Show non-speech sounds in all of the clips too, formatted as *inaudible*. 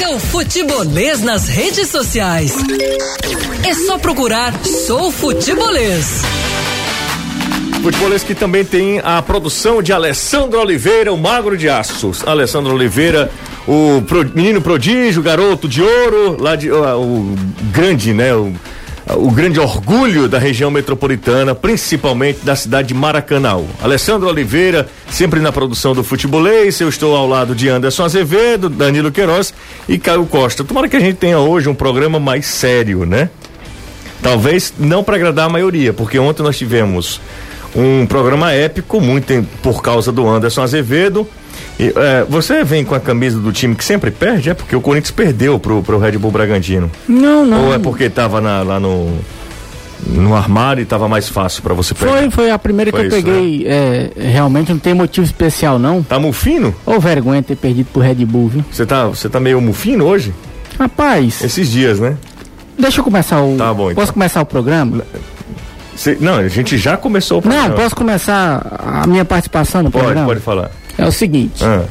Siga o Futebolês nas redes sociais. É só procurar Sou Futebolês. Futebolês que também tem a produção de Alessandro Oliveira, o Magro de Aços. Alessandro Oliveira, o pro, menino prodígio, garoto de ouro, lá de, uh, o grande, né? O, o grande orgulho da região metropolitana, principalmente da cidade de Maracanã. Alessandro Oliveira, sempre na produção do futebolês, eu estou ao lado de Anderson Azevedo, Danilo Queiroz e Caio Costa. Tomara que a gente tenha hoje um programa mais sério, né? Talvez não para agradar a maioria, porque ontem nós tivemos um programa épico, muito por causa do Anderson Azevedo. E, é, você vem com a camisa do time que sempre perde? É porque o Corinthians perdeu pro, pro Red Bull Bragantino. Não, não. Ou é porque tava na, lá no no armário e tava mais fácil para você pegar? Foi, foi a primeira foi que eu isso, peguei. Né? É, realmente não tem motivo especial, não. Tá mufino? Ou vergonha ter perdido pro Red Bull, viu? Você tá, você tá meio mufino hoje? Rapaz. Esses dias, né? Deixa eu começar o. Tá bom, então. Posso começar o programa? Cê, não, a gente já começou o programa. Não, posso começar a minha participação no pode, programa? Pode, pode falar. É o seguinte. Ah.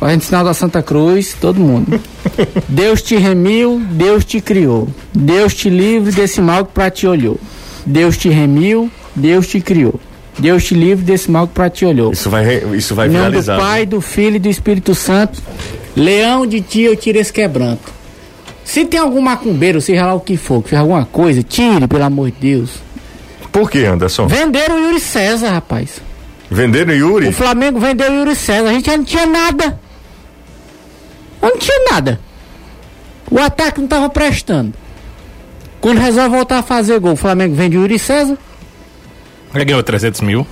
A gente sinal da Santa Cruz, todo mundo. *laughs* Deus te remiu, Deus te criou. Deus te livre desse mal que pra ti olhou. Deus te remiu, Deus te criou. Deus te livre desse mal que pra ti olhou. Isso vai, isso vai viralizar. do Pai, do Filho e do Espírito Santo. Leão de ti eu tiro esse quebranto. Se tem algum macumbeiro, seja lá o que for, que fez alguma coisa, tire, pelo amor de Deus. Por que, Anderson? Venderam o Yuri César, rapaz. Venderam o Yuri? O Flamengo vendeu o Yuri César. A gente já não tinha nada. Não tinha nada. O ataque não estava prestando. Quando resolve voltar a fazer gol, o Flamengo vende o Yuri César. Já ganhou 300 mil?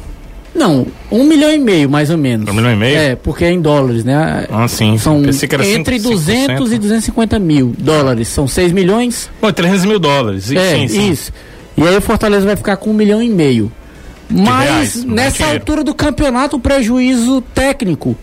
Não, um milhão e meio, mais ou menos. Um milhão e meio? É, porque é em dólares, né? Ah, sim. São entre 5, 200 5%. e 250 mil dólares. São 6 milhões. Pô, 300 mil dólares. É, sim, sim. isso. E aí o Fortaleza vai ficar com um milhão e meio. Mas reais, nessa altura do campeonato, o prejuízo técnico.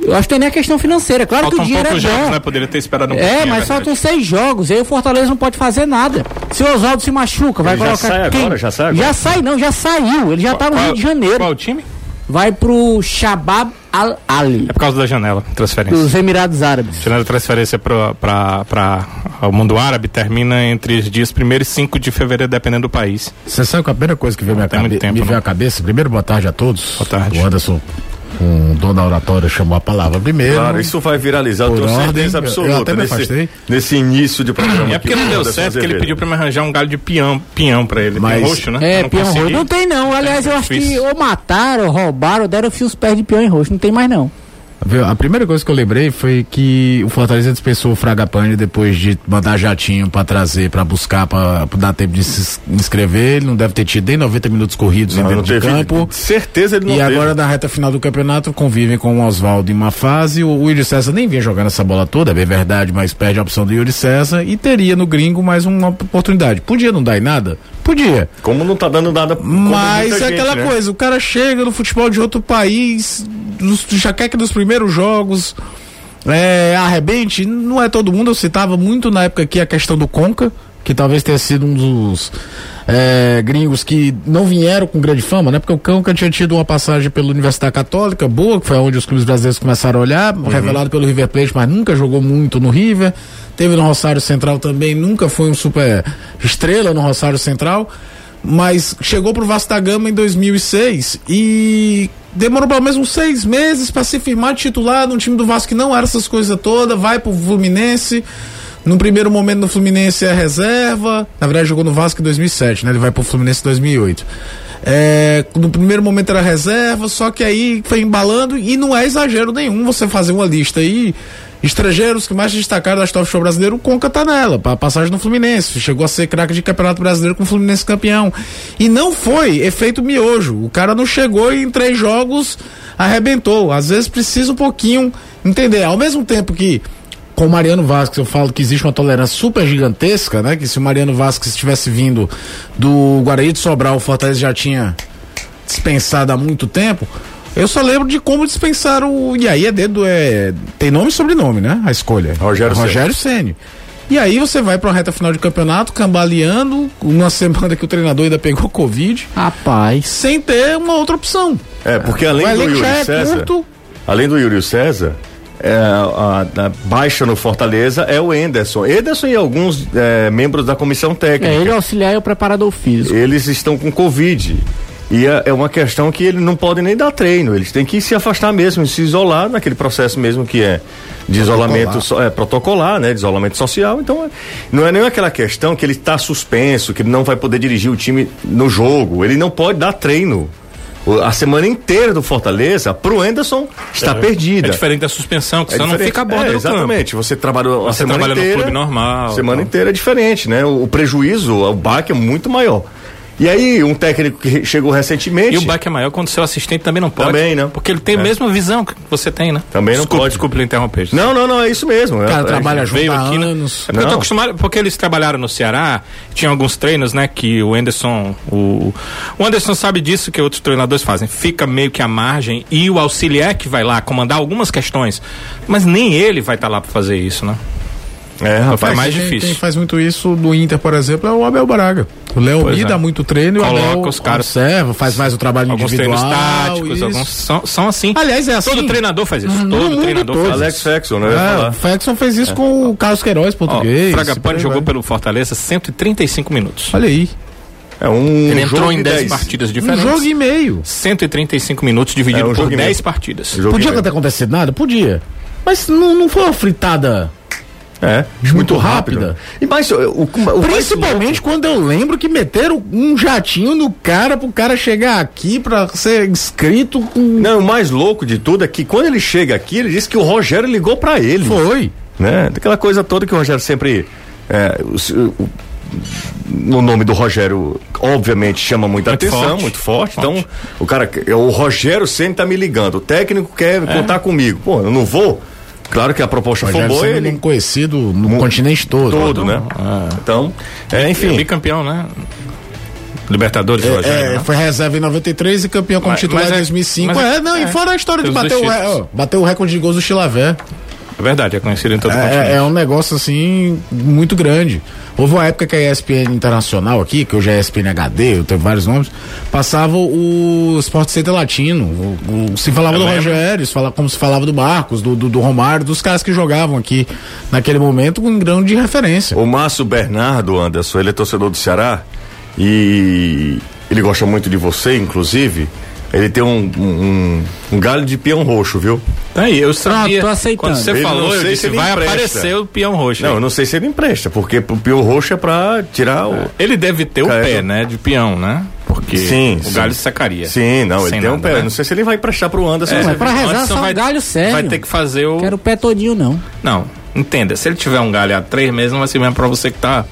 Eu acho que não é nem a questão financeira. Claro Faltam que o dinheiro é jogos, bom. né? Poderia ter esperado um É, mas é faltam seis jogos. E aí o Fortaleza não pode fazer nada. Se o Oswaldo se machuca, vai Ele colocar. Já sai quem? agora? Já sai agora? Já sai, não, já saiu. Ele já tá no qual, Rio de Janeiro. Qual o time? Vai pro Shabab Al Ali. É por causa da janela, transferência. Dos Emirados Árabes. A janela de transferência para o mundo árabe termina entre os dias 1 e 5 de fevereiro, dependendo do país. Você sabe que a primeira coisa que veio, minha cabe tempo, me veio à cabeça? Primeiro, boa tarde a todos. Boa tarde. O Anderson um dono da oratória chamou a palavra primeiro. Claro, isso vai viralizar, eu tenho certeza absoluta. Eu até me nesse, nesse início de programa. É porque não deu certo que ele pediu pra me arranjar um galho de peão, peão pra ele. Mas, peão roxo, né? É, peão roxo. Não tem não. Aliás, eu acho que ou mataram, ou roubaram, ou deram fios pés de peão em roxo. Não tem mais não. A primeira coisa que eu lembrei foi que o Fortaleza dispensou o Fragapane depois de mandar jatinho para trazer, para buscar, para dar tempo de se inscrever. Ele não deve ter tido nem 90 minutos corridos não, dentro de campo. Certeza ele não E teve. agora na reta final do campeonato convivem com o Oswaldo em uma fase. O Yuri César nem vinha jogando essa bola toda, é verdade, mas perde a opção do Yuri César e teria no gringo mais uma oportunidade. Podia não dar em nada? Podia. Como não tá dando nada. Mas é gente, aquela né? coisa, o cara chega no futebol de outro país, já quer que nos primeiros jogos é, arrebente. Não é todo mundo, eu citava muito na época aqui a questão do Conca, que talvez tenha sido um dos é, gringos que não vieram com grande fama, né? Porque o Conca tinha tido uma passagem pela Universidade Católica, boa, que foi onde os clubes brasileiros começaram a olhar, uhum. revelado pelo River Plate, mas nunca jogou muito no River. Teve no Rosário Central também, nunca foi um super estrela no Rosário Central mas chegou pro Vasco da Gama em 2006 e demorou pelo menos uns seis meses para se firmar titular num time do Vasco que não era essas coisas todas, vai pro Fluminense. No primeiro momento no Fluminense é reserva, na verdade jogou no Vasco em 2007, né? Ele vai pro Fluminense em 2008. É, no primeiro momento era reserva, só que aí foi embalando e não é exagero nenhum você fazer uma lista aí estrangeiros que mais destacaram da história do show brasileiro, o Conca tá nela, para passagem no Fluminense, chegou a ser craque de campeonato brasileiro com o Fluminense campeão. E não foi efeito miojo. O cara não chegou e em três jogos arrebentou. Às vezes precisa um pouquinho entender. Ao mesmo tempo que com o Mariano Vasquez eu falo que existe uma tolerância super gigantesca, né? Que se o Mariano Vasquez tivesse vindo do Guarani de Sobral, o Fortaleza já tinha dispensado há muito tempo. Eu só lembro de como dispensaram. E aí é dedo, é. Tem nome e sobrenome, né? A escolha. Rogério, Rogério Ceni. E aí você vai para uma reta final de campeonato, cambaleando, uma *laughs* semana que o treinador ainda pegou Covid. Rapaz. Sem ter uma outra opção. É, porque além O do Yuri é César. curto. Além do Yuri César, é, a, a baixa no Fortaleza é o Enderson. Enderson e alguns é, membros da comissão técnica. É, ele é o auxiliar e o preparador físico. Eles estão com Covid. E é, é uma questão que eles não podem nem dar treino, eles têm que se afastar mesmo, se isolar naquele processo mesmo que é de isolamento so- é, protocolar, né? De isolamento social. Então, não é nem aquela questão que ele está suspenso, que ele não vai poder dirigir o time no jogo. Ele não pode dar treino. A semana inteira do Fortaleza, pro Anderson, está perdida. É diferente da suspensão, que É você não diferente. fica a borda é, do campo. Exatamente. Você trabalhou a semana trabalha no inteira. clube normal, Semana então. inteira é diferente, né? O, o prejuízo, o baque é muito maior. E aí, um técnico que chegou recentemente. E o baque é maior quando seu assistente também não pode. Também, né? Porque ele tem a É. mesma visão que você tem, né? Também não desculpe, pode. Desculpe lhe interromper. Não, não, não, é isso mesmo. O cara é, trabalha é, junto veio há aqui, né? anos. É porque eu Não. tô acostumado, porque eles trabalharam no Ceará, tinha alguns treinos, né, que o Anderson, o, o Anderson sabe disso que outros treinadores fazem, fica meio que à margem e o auxiliar que vai lá comandar algumas questões, mas nem ele vai estar lá para fazer isso, né? É, rapaz. Foi mais quem, difícil. Quem faz muito isso do Inter, por exemplo, é o Abel Braga. O Léo é. dá muito treino e o Coloca Abel os caras- observa, faz mais o trabalho Alguns individual. treinos táticos, alguns são, são assim. Aliás, é assim. Todo treinador faz isso, todo treinador todo. faz Alex isso. Fraxon, né? Eu ia É, Faxon fez isso com o Carlos Queiroz, Ó, português. Por aí jogou vai. pelo Fortaleza 135 minutos. Olha aí. É um Ele entrou jogo em de 10 dez. partidas Um diferentes. jogo e meio. 135 minutos dividido É, um por e 10 meio. partidas. Jogo Podia ter acontecido nada? Podia. Mas não, não foi uma fritada. É, Muito rápida. E mais, o, o, Principalmente quando eu lembro que meteram um jatinho no cara pro cara chegar aqui pra ser inscrito com. Não, o mais louco de tudo é que quando ele chega aqui, ele disse que o Rogério ligou pra ele. Foi. Né? Aquela coisa toda que o Rogério sempre. É, o, o- o nome do Rogério, obviamente, chama muita Muito atenção, forte. muito forte. Forte. Então, o cara, o Rogério sempre tá me ligando. O técnico quer contar comigo. Pô, eu não vou. Claro que a proposta foi boa, ele um conhecido no continente todo. todo, né? Então, é, É enfim. bicampeão, né? Libertadores, Rogério. É, né? foi reserva em 93 e campeão como Mas- titular mas em é- 2005. mas é- é, não, e é. fora a história de bater o, ó, bater o recorde de gols do Chilavé. É verdade, é conhecido em todo o continente. É, é um negócio assim muito grande. Houve uma época que a ESPN Internacional aqui, que hoje é ESPN HD, teve vários nomes, passava o Sport Center Latino. O, o- se falava Eu do lembro. Rogério, se fala, como se falava do Marcos, do, do, do Romário, dos caras que jogavam aqui naquele momento com um grão de referência. O Márcio Bernardo, Anderson, ele é torcedor do Ceará e ele gosta muito de você, inclusive. Ele tem um, um, um- um galho de peão roxo, viu? Tá aí, eu sabia. tô aceitando. Quando você Ele falou, eu sei se disse, ele vai empresta. aparecer o peão roxo. Não, aí. eu não sei se ele empresta, porque o peão roxo é pra tirar o. Ele deve ter o pé, eu- né, de peão, né? Porque Sim, o sim. galho secaria. Sim, não, ele Sem tem um nada, pé. né? Não sei se ele vai emprestar pro Anderson. É, Mas pra o rezar Anderson só vai- um galho sério. Vai ter que fazer o... Quero o pé todinho, não. Não, entenda, se ele tiver um galho há três meses, não vai ser mesmo pra você que tá...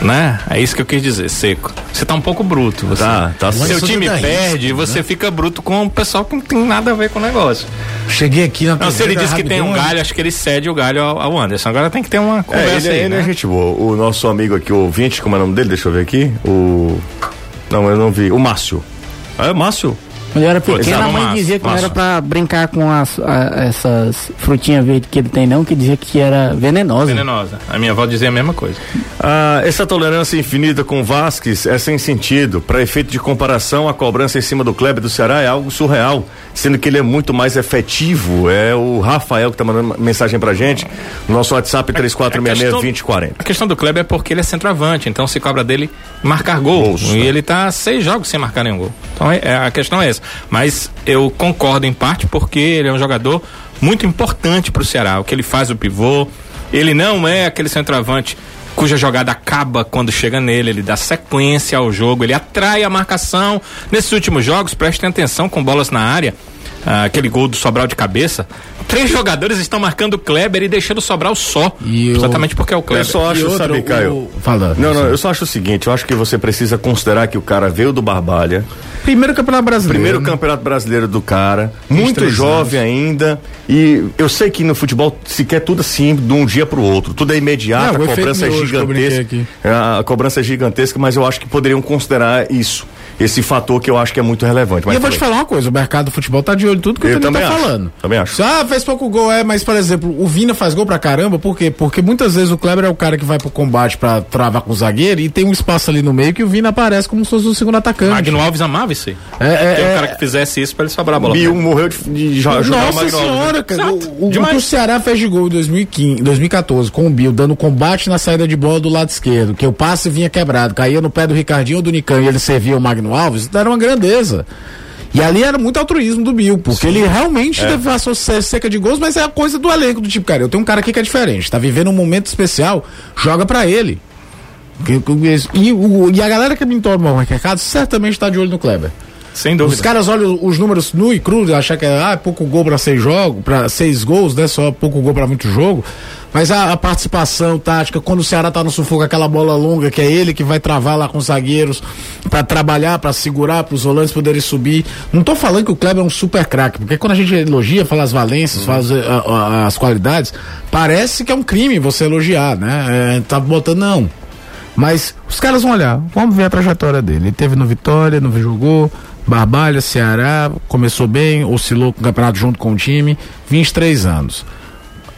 Né? É isso que eu quis dizer, seco. Você tá um pouco bruto. Você. Tá, tá Seu time é perde e você fica bruto com o pessoal que não tem nada a ver com o negócio. Cheguei aqui na Não, se ele diz que tem um galho, acho que ele cede o galho ao, ao Anderson. Agora tem que ter uma É, conversa ele, aí, ele é né? gente boa. O nosso amigo aqui, o ouvinte, como é o nome dele? Deixa eu ver aqui. O. Não, eu não vi. O Márcio. Ah, é Márcio? Quando eu era pequeno, a mãe massa, dizia que não era pra brincar com as, a- essas frutinhas verdes que ele tem, não, que dizia que era venenosa. Venenosa. A minha avó dizia a mesma coisa. Ah, essa tolerância infinita com Vasquez é sem sentido. Para efeito de comparação, a cobrança em cima do Kleber do Ceará é algo surreal, sendo que ele é muito mais efetivo. É o Rafael que tá mandando mensagem pra gente. No nosso WhatsApp 3466-2040. A questão do Kleber é porque ele é centroavante, então se cobra dele marcar gol. Gols, e né? ele tá seis jogos sem marcar nenhum gol. Então é, é- a questão é essa. Mas eu concordo em parte porque ele é um jogador muito importante pro Ceará. O que ele faz o pivô, ele não é aquele centroavante cuja jogada acaba quando chega nele, ele dá sequência ao jogo, ele atrai a marcação. Nesses últimos jogos, prestem atenção com bolas na área. Ah, aquele gol do Sobral de cabeça. Três jogadores estando marcando o Kleber e deixando o Sobral só. E o- exatamente porque é o Kleber. Eu só E acho, outro, sabe, o- Caio? Fala. Não, não, eu só acho o seguinte, eu acho que você precisa considerar que o cara veio do Barbalha, Primeiro campeonato brasileiro. primeiro né? campeonato brasileiro do cara, muito 23 jovem ainda, e eu sei que no futebol se quer tudo assim, de um dia pro outro, tudo é imediato, Não, o a cobrança é gigantesca, a cobrança é gigantesca, mas eu acho que poderiam considerar isso. Esse fator que eu acho que é muito relevante. E Mas eu vou te falar uma coisa, o mercado do futebol tá de olho em tudo que Eu o Toninho também tá acho, falando. também acho. Ah, fez pouco gol, é, mas por exemplo, o Vina faz gol pra caramba, por quê? Porque muitas vezes o Kleber é o cara que vai pro combate pra travar com o zagueiro e tem um espaço ali no meio que o Vina aparece como se fosse o segundo atacante. Magno Alves amava isso aí. É, é, Tem um é, cara que fizesse isso pra ele sobrar a bola. Bill morreu de, de jo- jogar o Nossa Magno Alves, né? senhora, cara. Exato. O, o, o que o Ceará fez de gol em 2015, 2014 com o Bill, dando combate na saída de bola do lado esquerdo, que o passe vinha quebrado, caía no pé do Ricardinho ou do Nicão e ele servia o Magno Alves, era uma grandeza. E ali era muito altruísmo do Bill, porque ele realmente É. passou se- seca de gols, mas é a coisa do elenco, do tipo, cara, eu tenho um cara aqui que é diferente, tá vivendo um momento especial, joga pra ele. E, o- e a galera que me toma o recado certamente tá de olho no Kleber. Sem Os dúvida. caras olham os números nu e cru, achar que é ah, pouco gol para seis jogos, para seis gols, né? Só pouco gol para muito jogo. Mas a, a participação tática, quando o Ceará tá no sufoco, aquela bola longa, que é ele que vai travar lá com os zagueiros para trabalhar, para segurar, para os volantes poderem subir. Não tô falando que o Kleber é um super craque, porque quando a gente elogia, fala as valências, fala as, a- a- as qualidades, parece que é um crime você elogiar, né? É, tá botando, não. Mas os caras vão olhar, vamos ver a trajetória dele. Ele teve no Vitória, no jogou, Barbalha, Ceará, começou bem, oscilou com o campeonato junto com o time, 23 anos.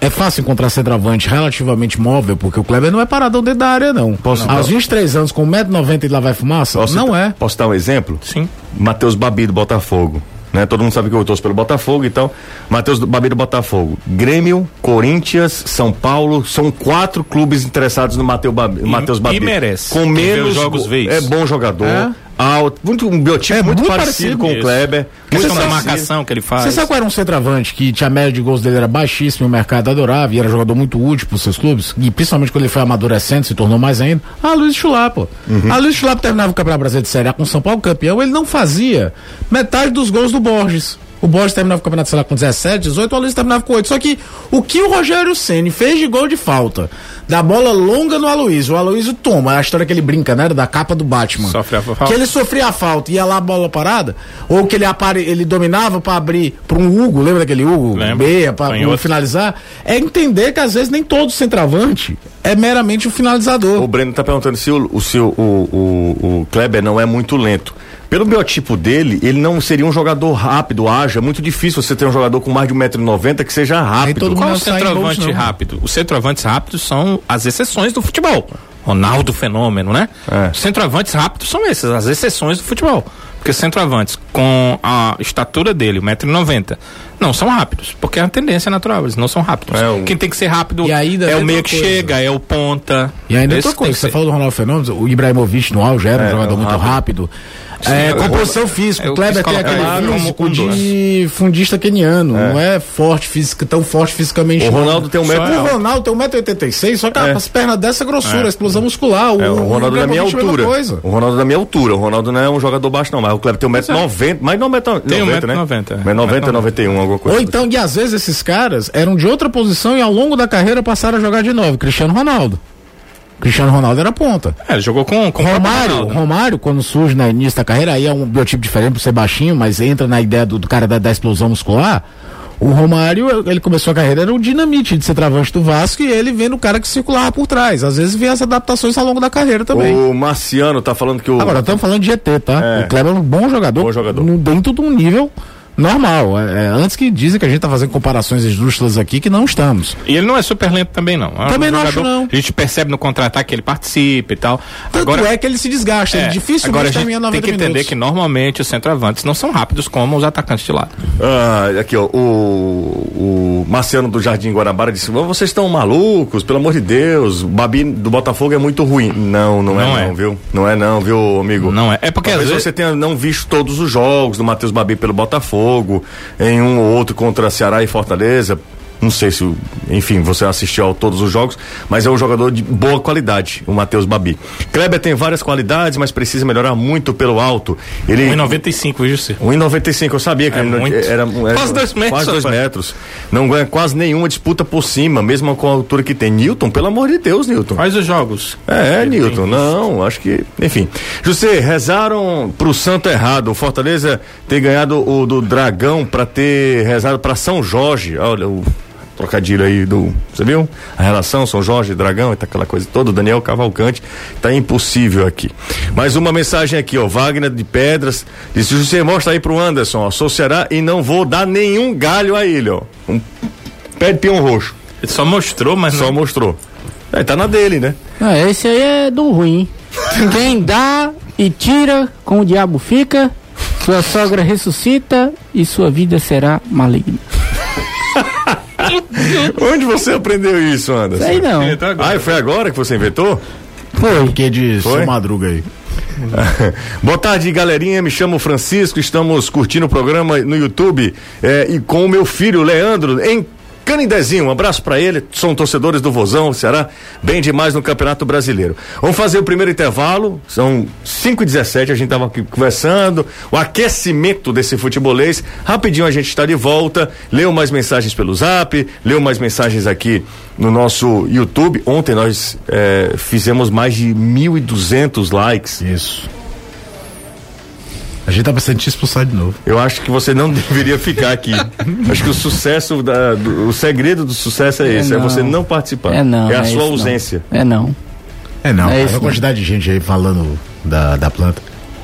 É fácil encontrar centroavante relativamente móvel, porque o Kleber não é paradão dentro da área, não. Posso- Aos 23 anos, com 1,90m e lá vai fumaça? Posso não é. Posso dar um exemplo? Sim. Matheus Babi do Botafogo. Né? Todo mundo sabe que eu torço pelo Botafogo, então. Matheus Babi do Botafogo. Grêmio, Corinthians, São Paulo, são quatro clubes interessados no Mateu Babi, E- Matheus Babi. e merece. Com menos os jogos. É bom jogador. É. Alto, muito, um biotipo É muito, muito parecido, parecido. com o. Kleber. Muito parecido. marcação que ele faz. Você sabe qual era um centroavante que tinha a média de gols dele era baixíssimo, o mercado adorava e era jogador muito útil para seus clubes, e principalmente quando ele foi amadurecendo, se tornou mais ainda? Ah, Luiz Chulapa. Ah, Luiz Chulapa terminava o Campeonato Brasileiro de Série A com o São Paulo campeão, ele não fazia metade dos gols do Borges. O Borges terminava o campeonato, sei lá, com 17, 18, o Luiz terminava com 8. Só que o que o Rogério Ceni fez de gol de falta, da bola longa no Aloysio, o Aloysio toma, é a história que ele brinca, né? Da capa do Batman. Sofre a falta. Que ele sofria a falta e ia lá a bola parada, ou que ele, apare, ele dominava pra abrir pra um Hugo, lembra daquele Hugo? Lembro. Meia, pra, Canhoto. finalizar. É entender que às vezes nem todo centroavante é meramente um finalizador. O Breno tá perguntando se o, o, se o, o, o, o Kleber não é muito lento. Pelo biotipo dele, ele não seria um jogador rápido, ágil. É muito difícil você ter um jogador com mais de 1,90m que seja rápido. todo Qual o centroavante gols, rápido? Os centroavantes rápidos são as exceções do futebol. Ronaldo fenômeno, né? É. Os centroavantes rápidos são esses, as exceções do futebol. Porque centroavantes com a estatura dele, 1,90m, não são rápidos. Porque é a tendência natural, eles não são rápidos. É, o- Quem tem que ser rápido ainda é o outra que coisa. chega, é o ponta. E ainda outra coisa, você ser. falou do Ronaldo Fenômeno, o Ibrahimovic no auge era um É, jogador é muito rápido. É, eu- composição física, eu o Kleber tem aquele físico um de fundista keniano, não é forte física, tão forte fisicamente. O não. Ronaldo tem um Só metro- O Ronaldo tem 1,86m, só que É. as pernas dessa grossura, explosão muscular. É, o Ronaldo da minha altura. O Ronaldo da minha altura. O Ronaldo não é um jogador baixo, não, mas o Kleber tem 1,90m. Mais de 1,90m, Tem né? 1,90m, é. Mas 90, 91, alguma coisa. Ou então, e às vezes esses caras eram de outra posição e ao longo da carreira passaram a jogar de novo. Cristiano Ronaldo. Cristiano Ronaldo era ponta. É, ele jogou com, com o Romário, Ronaldo. Romário, quando surge no início da carreira, aí é um biotipo diferente por ser baixinho, mas entra na ideia do, do cara da, da explosão muscular. O Romário, ele começou a carreira, era o dinamite de ser travante do Vasco e ele vendo o cara que circulava por trás. Às vezes vem as adaptações ao longo da carreira também. O Marciano tá falando que o. Agora, estamos falando de GT, tá? É. O Kleber é um bom jogador, Bom jogador. dentro de um nível normal. É, é, antes que dizem que a gente tá fazendo comparações esdrúxulas aqui, que não estamos. E ele não é super lento também, não. É um Também não acho, jogador- não. A gente percebe no contra-ataque que ele participa e tal. Tanto Agora, é que ele se desgasta, ele é, dificilmente agora a gente termina 90 tem que entender minutos. que normalmente os centroavantes não são rápidos como os atacantes de lado. Ah, aqui, ó. O, o Marciano do Jardim Guanabara disse: "Ô, vocês estão malucos, pelo amor de Deus. O Babi do Botafogo é muito ruim. Não, não, Não é, é. não, viu? Não é, não, viu, amigo? Não é. É porque às vezes. você tenha não visto todos os jogos do Matheus Babi pelo Botafogo, em um ou outro contra Ceará e Fortaleza. Não sei se, enfim, você assistiu a todos os jogos, mas é um jogador de boa qualidade, o Matheus Babi. Kleber tem várias qualidades, mas precisa melhorar muito pelo alto. Ele 1,95, viu, Jussi? 1,95, eu sabia que É ele era, era Quase dois metros, Quase dois metros. Não ganha quase nenhuma disputa por cima, mesmo com a altura que tem. Newton, pelo amor de Deus, Newton. Quais os jogos? É, Ele Newton, não, acho que. Enfim. José, rezaram pro santo errado. O Fortaleza ter ganhado o do Dragão pra ter rezado pra São Jorge. Olha, o. trocadilho aí do. Você viu? A relação São Jorge, Dragão e tá aquela coisa toda. Daniel Cavalcante. Tá impossível aqui. Mais uma mensagem aqui, ó. Wagner de Pedras. Disse: Você mostra aí pro Anderson, ó. Sou Ceará e não vou dar nenhum galho a ele, ó. Um pé de peão roxo. Ele só mostrou, mas Só não. mostrou. É, tá na dele, né? Ah, esse aí é do ruim. Quem dá e tira, com o diabo fica. Sua sogra ressuscita e sua vida será maligna. Onde você aprendeu isso, Anderson? Sei não. Ah, foi agora que você inventou? Foi. Que de Foi? Madruga aí. *laughs* Boa tarde, galerinha. Me chamo Francisco. Estamos curtindo o programa no YouTube eh, e com o meu filho Leandro em Canindezinho. Um abraço pra ele. São torcedores do Vozão, Ceará. Bem demais no Campeonato Brasileiro. Vamos fazer o primeiro intervalo. São 5 e 17 A gente tava aqui conversando. O aquecimento desse futebolês. Rapidinho a gente está de volta. Leu mais mensagens pelo zap. Leu mais mensagens aqui no nosso YouTube. Ontem nós eh, fizemos mais de 1.200 likes. Isso. A gente tá pensando em te expulsar de novo. Eu acho que você não *laughs* deveria ficar aqui. acho que o sucesso, da, do- o segredo do sucesso é, É esse, é não. você não participar. É não. É a é sua isso não. ausência. É não. É não, É é a quantidade de gente aí falando da, da planta.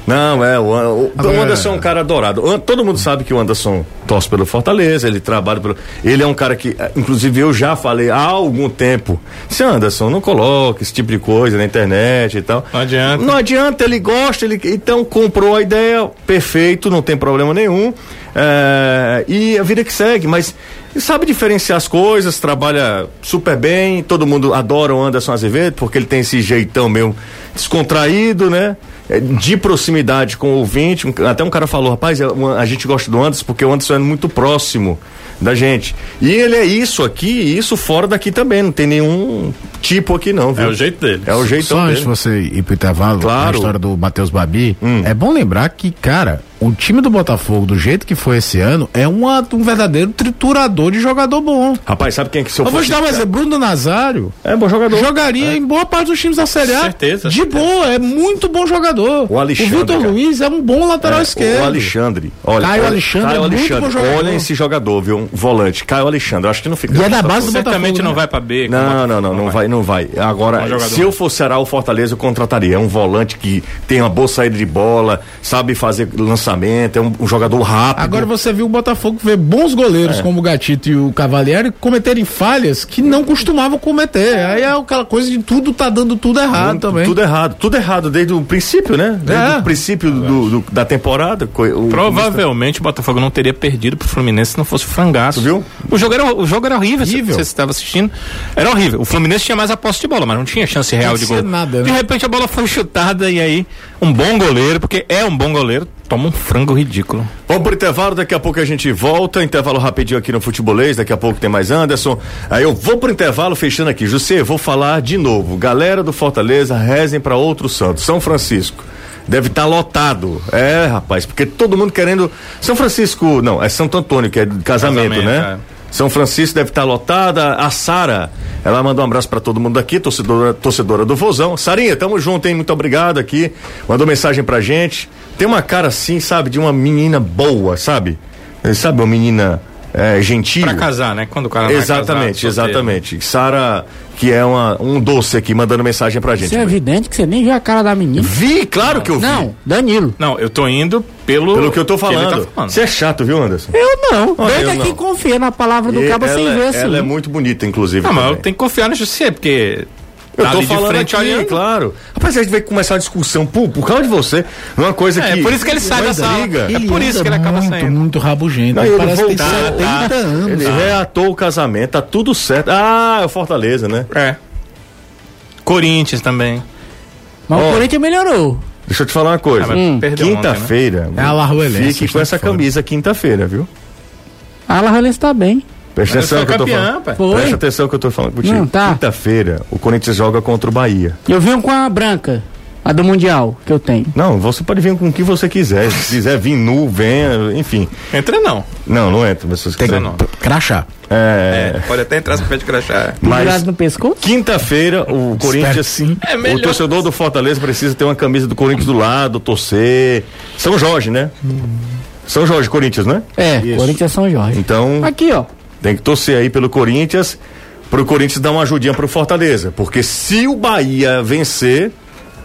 Não, é, o, o, Anderson é um cara adorado. Todo mundo sabe que o Anderson torce pelo Fortaleza, ele trabalha pelo. Ele é um cara que, eh, inclusive, eu já falei há algum tempo. Se Anderson, não coloque esse tipo de coisa na internet e tal. Não adianta. Não adianta, ele gosta, ele então comprou a ideia, perfeito, não tem problema nenhum. É, e a vida que segue, mas ele sabe diferenciar as coisas, trabalha super bem, todo mundo adora o Anderson Azevedo, porque ele tem esse jeitão meio descontraído, né? É, De proximidade com o ouvinte. Até um cara falou, rapaz, é a gente gosta do Anderson porque o Anderson é muito próximo da gente. E ele é isso aqui e isso fora daqui também, não tem nenhum tipo aqui não, viu? É o jeito dele. É o jeitão Só antes dele. de você ir pro intervalo, Claro. a história do Matheus Babi, Hum. é bom lembrar que, cara, o time do Botafogo, do jeito que foi esse ano, é uma- um verdadeiro triturador de jogador bom. Rapaz, sabe quem é que se eu Eu vou te dar um exemplo, Bruno Nazário É bom jogador. jogaria em boa parte dos times da Série A. Certeza, De boa, é muito bom jogador. O Alexandre, Vitor cara. Luiz é um bom lateral É, esquerdo. O Alexandre. Olha, Caio Alexandre Caio é muito Alexandre. bom jogador. Olha esse jogador, viu? Um volante. Caio Alexandre. Eu acho que não fica. E é da base do Certamente Botafogo, não né? vai pra B. Não, não, não, não vai, não vai. Agora, jogador. se eu fosse ou Fortaleza, eu contrataria. É um volante que tem uma boa saída de bola, sabe fazer lançamento, é um, um jogador rápido. Agora você viu o Botafogo ver bons goleiros como o Gatito e o Cavalieri cometerem falhas que não costumavam cometer. Aí é aquela coisa de tudo tá dando tudo errado Muito- também. Tudo errado. Tudo errado desde o princípio, né? Desde É. o princípio do, do- da temporada. o- Provavelmente o Botafogo não teria perdido pro Fluminense se não fosse o frangaço. Tu viu? O jogo era, o jogo era horrível, se Horrível. você estava assistindo. Era horrível. O Fluminense tinha mais a posse de bola, mas não tinha chance real de Tinha gol. nada, né? De repente a bola foi chutada e aí um bom goleiro, porque é um bom goleiro, toma um frango ridículo. Vamos pro intervalo, daqui a pouco a gente volta. Intervalo rapidinho aqui no Futebolês, daqui a pouco tem mais Anderson. Aí eu vou pro intervalo fechando aqui. José, vou falar de novo. Galera do Fortaleza, rezem para outro santo. São Francisco. Deve estar lotado. É, rapaz, porque todo mundo querendo. São Francisco, não, é Santo Antônio, que é casamento, Casamento, né? é. São Francisco deve estar lotada. A Sara, ela mandou um abraço para todo mundo aqui, torcedora, torcedora do Vozão. Sarinha, tamo junto, hein? Muito obrigado aqui. Mandou mensagem pra gente. Tem uma cara assim, sabe, de uma menina boa, sabe? Eh, Sabe, uma menina eh, gentil. Pra casar, né? Quando o cara vai Exatamente, casar, exatamente. Sara, que é uma, um doce aqui, mandando mensagem pra gente. Isso é evidente que você nem viu a cara da menina. Vi, claro que eu vi. Não, Danilo. Não, eu tô indo pelo. Pelo que eu tô ele falando. tá falando. Você é chato, viu, Anderson? Eu não. É não. quem confia na palavra do E cabo sem ela, ver assim. ela é muito bonita, inclusive. Não, mas eu também. tenho que confiar no José, porque. Eu tá tô ali de falando frente aqui, olhando. claro. Rapaz, a gente vai começar a discussão por, por causa de você. Uma coisa É, que. por isso que ele sai da sala. briga. É por isso que ele acaba muito, saindo. muito rabugento. Não, Ele parece que tem voltar, 70 anos. Ele reatou o casamento, tá tudo certo. Ah, é o Fortaleza, né? É. Corinthians também. Mas Ó. o Corinthians melhorou. Deixa eu te falar uma coisa. Ah, perdeu ontem, né? Quinta-feira. É a Larruelense, Fique com tá essa fora. camisa quinta-feira, viu? A Alajuelense tá bem. Presta atenção que eu tô falando. pai. Foi. Presta atenção que eu tô falando contigo. Não, tá. Quinta-feira, o Corinthians joga contra o Bahia. Eu vim com a branca, a do Mundial, que eu tenho. Não, você pode vir com o que você quiser. Se quiser vir nu, venha, enfim. Entra não. Não, não entra, mas se você Tem quiser. não. crachá. É. Pode até entrar se pede crachá. Mas- no pescoço. Quinta-feira, o Corinthians. sim. É o torcedor do Fortaleza precisa ter uma camisa do Corinthians do lado, torcer. São Jorge, né? São Jorge, Corinthians, né? É, Isso. Corinthians São Jorge. Então. Aqui, ó. Tem que torcer aí pelo Corinthians, pro Corinthians dar uma ajudinha pro Fortaleza, porque se o Bahia vencer,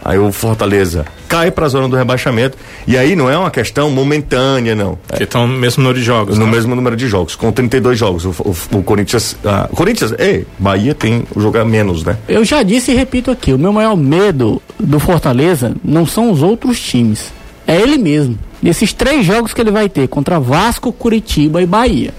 aí o Fortaleza cai pra zona do rebaixamento, e aí não é uma questão momentânea, não. Que estão no mesmo número de jogos. No né? mesmo número de jogos, com 32 jogos. O, o, o Corinthians. Ah, Corinthians, ei, Bahia tem o jogo a menos, né? Eu já disse e repito aqui, o meu maior medo do Fortaleza não são os outros times, é ele mesmo. Nesses três jogos que ele vai ter contra Vasco, Curitiba e Bahia.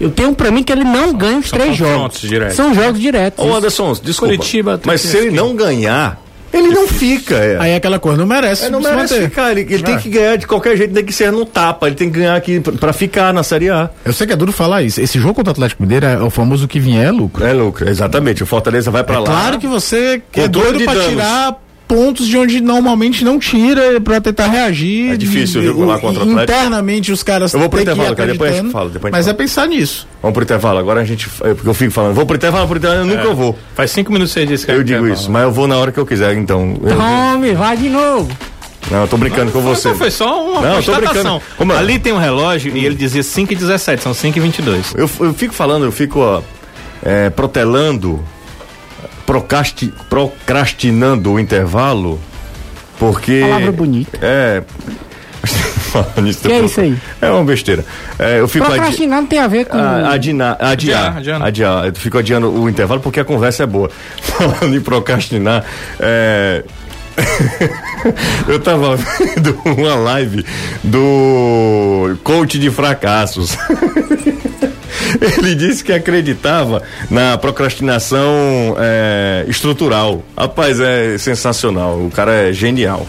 Eu tenho pra mim que ele não ganha os são três jogos. diretos. São jogos diretos. Ô Anderson, desculpa. Curitiba tem mas se ele assistir. não ganhar, ele não fica. É. Aí é aquela coisa, não merece. É, não merece manter. ficar, ele, ele tem É. que ganhar de qualquer jeito, tem que ser no tapa, ele tem que ganhar aqui pra, pra ficar na Série A. Eu sei que é duro falar isso. Esse jogo contra o Atlético Mineiro é o famoso que vier é lucro. É lucro, exatamente. O Fortaleza vai pra É lá. claro que você é doido pra danos. tirar pontos de onde normalmente não tira pra tentar reagir. É difícil, De- viu, lá contra o Atlético. Internamente os caras Eu vou pro têm que ir intervalo, cara, depois a gente fala, depois a gente Mas fala. é pensar nisso. Vamos pro intervalo. Agora a gente. é, Porque eu fico falando, vou pro intervalo, pro intervalo, eu nunca É. vou. Faz cinco minutos que você disse que Eu digo isso, mas eu vou na hora que eu quiser, então. Eu- Tome, vai de novo. não, eu tô brincando com você. Não, foi só uma Não, eu tô brincando. Como é? Ali tem um relógio e ele dizia 5 e 17, são 5 e 22. Eu, eu fico falando, eu fico ó, é, protelando, procrasti, procrastinando o intervalo, porque. Palavra bonita. É. *laughs* Que é isso aí? É uma besteira. É, eu fico adi- Procrastinar não tem a ver com. a- adina- adiar, Adiar, adiar. Eu fico adiando o intervalo porque a conversa é boa. *laughs* Falando em procrastinar, é. *laughs* Eu tava vendo uma live do coach de fracassos. *laughs* Ele disse que acreditava na procrastinação é, estrutural. Rapaz, é sensacional. O cara é genial.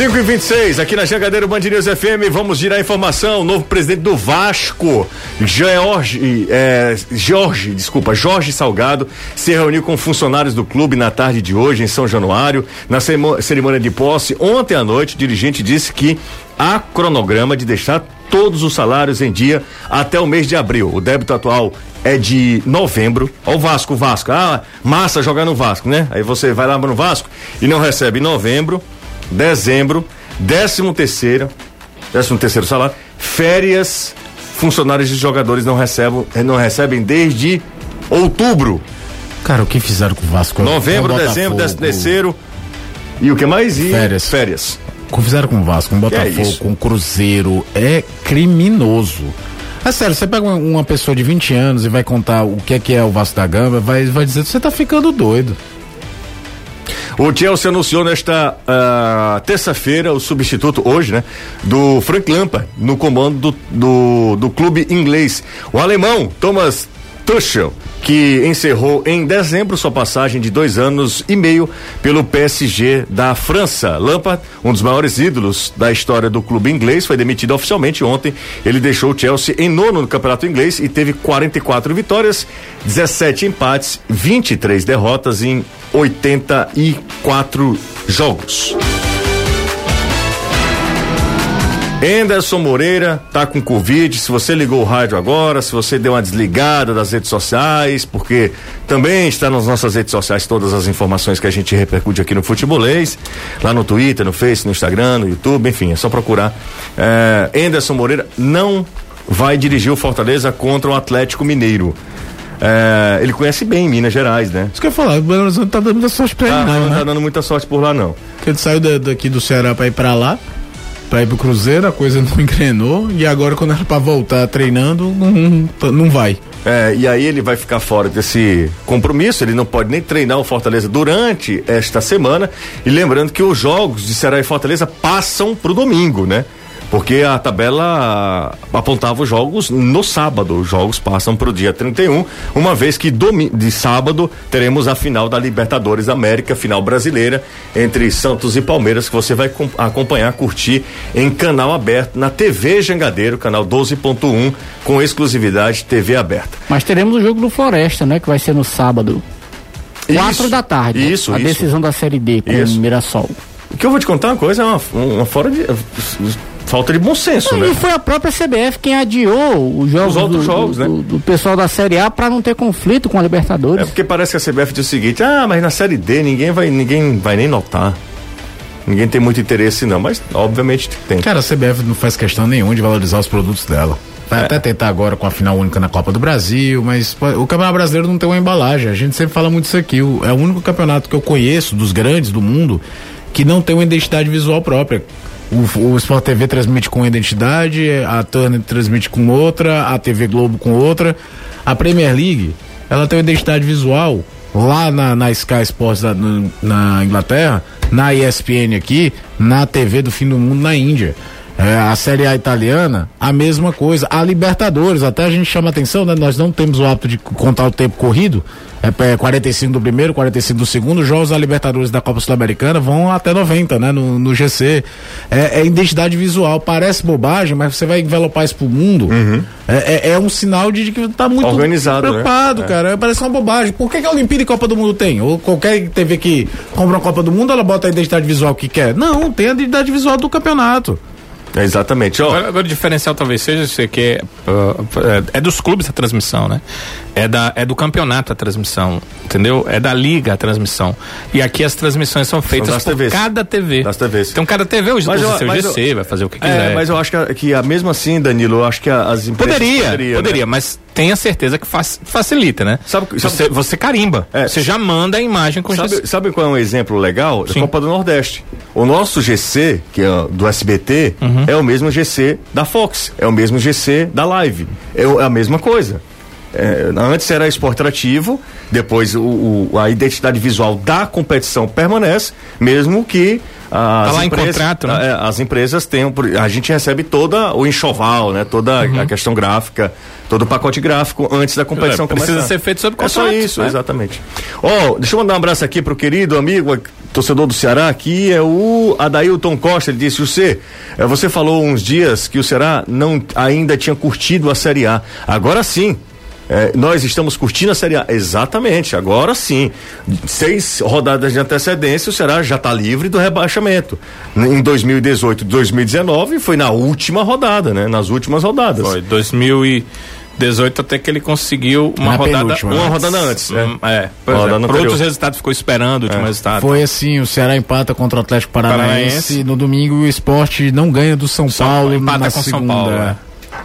5 e 26 aqui na Jangadeiro Band News FM, vamos girar informação. O novo presidente do Vasco, Jorge, é, Jorge, desculpa, Jorge Salgado, se reuniu com funcionários do clube na tarde de hoje, em São Januário. Na cerimônia de posse, ontem à noite, o dirigente disse que há cronograma de deixar todos os salários em dia até o mês de abril. O débito atual é de novembro. Ó, o Vasco, o Vasco. Ah, massa jogar no Vasco, né? Aí você vai lá no Vasco e não recebe em novembro, dezembro, décimo terceiro, décimo terceiro salário, férias, funcionários e jogadores não recebem, não recebem desde outubro, Cara, o que fizeram com o Vasco? novembro, dezembro, décimo terceiro e o que mais? E Férias. Férias. O que fizeram com o Vasco, com o é Botafogo, isso? com o Cruzeiro, é criminoso. É sério, você pega uma, uma pessoa de 20 anos e vai contar o que é que é o Vasco da Gama, vai, vai dizer, você tá ficando doido. O Chelsea anunciou nesta ah, terça-feira o substituto, hoje, né? Do Frank Lampard no comando do, do, do clube inglês. O alemão Thomas Tuchel, que encerrou em dezembro sua passagem de dois anos e meio pelo PSG da França. Lampard, um dos maiores ídolos da história do clube inglês, foi demitido oficialmente ontem. Ele deixou o Chelsea em nono no campeonato inglês e teve 44 vitórias, 17 empates, 23 derrotas em 84 jogos. Anderson Moreira tá com Covid. Se você ligou o rádio agora, se você deu uma desligada das redes sociais, porque também está nas nossas redes sociais todas as informações que a gente repercute aqui no Futebolês, lá no Twitter, no Face, no Instagram, no YouTube, enfim, é só procurar. É, Anderson Moreira não vai dirigir o Fortaleza contra o Atlético Mineiro. É, ele conhece bem Minas Gerais, né? Isso que eu ia falar, o Belo Horizonte tá dando muita sorte pra ele, Ah, não, não né? tá dando muita sorte por lá, não. Porque ele saiu da- daqui do Ceará pra ir pra lá, pra ir pro Cruzeiro, a coisa *laughs* não engrenou, e agora quando era pra voltar treinando, não, não vai. É, e aí ele vai ficar fora desse compromisso, ele não pode nem treinar o Fortaleza durante esta semana. E lembrando que os jogos de Ceará e Fortaleza passam pro domingo, né? Porque a tabela apontava os jogos no sábado. Os jogos passam pro dia 31, uma vez que de sábado teremos a final da Libertadores América, final brasileira, entre Santos e Palmeiras, que você vai com- acompanhar, curtir em canal aberto na TV Jangadeiro, canal 12.1, com exclusividade TV aberta. Mas teremos o jogo do Floresta, né? Que vai ser no sábado. Quatro da tarde. Isso, A isso. decisão da Série D com Isso. o Mirassol. O que eu vou te contar uma coisa, é uma, uma fora de. Falta de bom senso, E né? foi a própria CBF quem adiou os jogos, Os outros do, jogos, do, né? do, do pessoal da Série A para não ter conflito com a É Libertadores. porque parece que a CBF diz o seguinte: ah, mas na série D ninguém vai, ninguém vai nem notar. Ninguém tem muito interesse, não, mas obviamente tem. Cara, a CBF não faz questão nenhuma de valorizar os produtos dela. Vai até tentar agora com a final única na Copa do Brasil, mas o Campeonato Brasileiro não tem uma embalagem. A gente sempre fala muito isso aqui. O- é o único campeonato que eu conheço, dos grandes do mundo, que não tem uma identidade visual própria. O, o Sport TV transmite com uma identidade, a Turner transmite com outra, a TV Globo com outra. A Premier League, ela tem uma identidade visual lá na, na Sky Sports da- no- na Inglaterra, na ESPN aqui, na TV do fim do mundo na Índia. É, a Série A italiana, a mesma coisa. A Libertadores, até a gente chama atenção, né? Nós não temos o hábito de contar o tempo corrido. É, é 45 do primeiro, 45 do segundo. Os jogos da Libertadores da Copa Sul-Americana vão até 90, né? No, no GC. É, é identidade visual. Parece bobagem, mas você vai envelopar isso pro mundo. É, é- é um sinal de, de que tá muito Organizado, né? preocupado, É. cara. Parece uma bobagem. Por que, que a Olimpíada e Copa do Mundo tem? Ou qualquer TV que compra uma Copa do Mundo, ela bota a identidade visual que quer? Não, tem a identidade visual do campeonato. É, exatamente. Agora, agora o diferencial talvez seja isso que é, uh, é, é dos clubes a transmissão, né? É, da, é do campeonato a transmissão, entendeu? É da liga a transmissão. E aqui as transmissões são feitas das por TVs. cada TV. Das TVs. Então cada TV usa Mas usa eu- seu mas eu- GC, vai fazer o que quiser. é, mas eu acho que, que mesmo assim, Danilo, eu acho que as empresas. Poderia, poderia, né? mas tenha certeza que fac- facilita, né? Sabe- sabe- você, você carimba. É. Você já manda a imagem com Sabe, sabe qual é um exemplo legal? Da Sim. Copa do Nordeste. O nosso GC, que é do SBT, Uhum. é o mesmo GC da Fox, é o mesmo GC da Live. É é a mesma coisa. É, antes era esporte ativo, depois o, o- a identidade visual da competição permanece, mesmo que as Tá lá em empresas, contrato, né? é, as empresas por- a gente recebe toda o enxoval, né? Toda Uhum. a questão gráfica, todo o pacote gráfico antes da competição É, precisa começar. ser feito sob É só contrato, isso, né? exatamente. Ó, deixa eu mandar um abraço aqui pro querido amigo, torcedor do Ceará, aqui é o Adailton Costa, ele disse, você, eh, você falou uns dias que o Ceará não ainda tinha curtido a Série A. Agora sim. Eh, nós estamos curtindo a Série A. Exatamente, agora sim. Seis rodadas de antecedência, o Ceará já está livre do rebaixamento. Em 2018 2019 foi na última rodada, né? Nas últimas rodadas. Foi 2018 até que ele conseguiu uma Na rodada Uma rodada antes, né? Hum, É, é. Por anterior. outros resultados ficou esperando o último resultado. Foi assim, o Ceará empata contra o Atlético Paranaense, Paranaense. no domingo o esporte não ganha do São, São- Paulo empata na com São segunda. Paulo, é.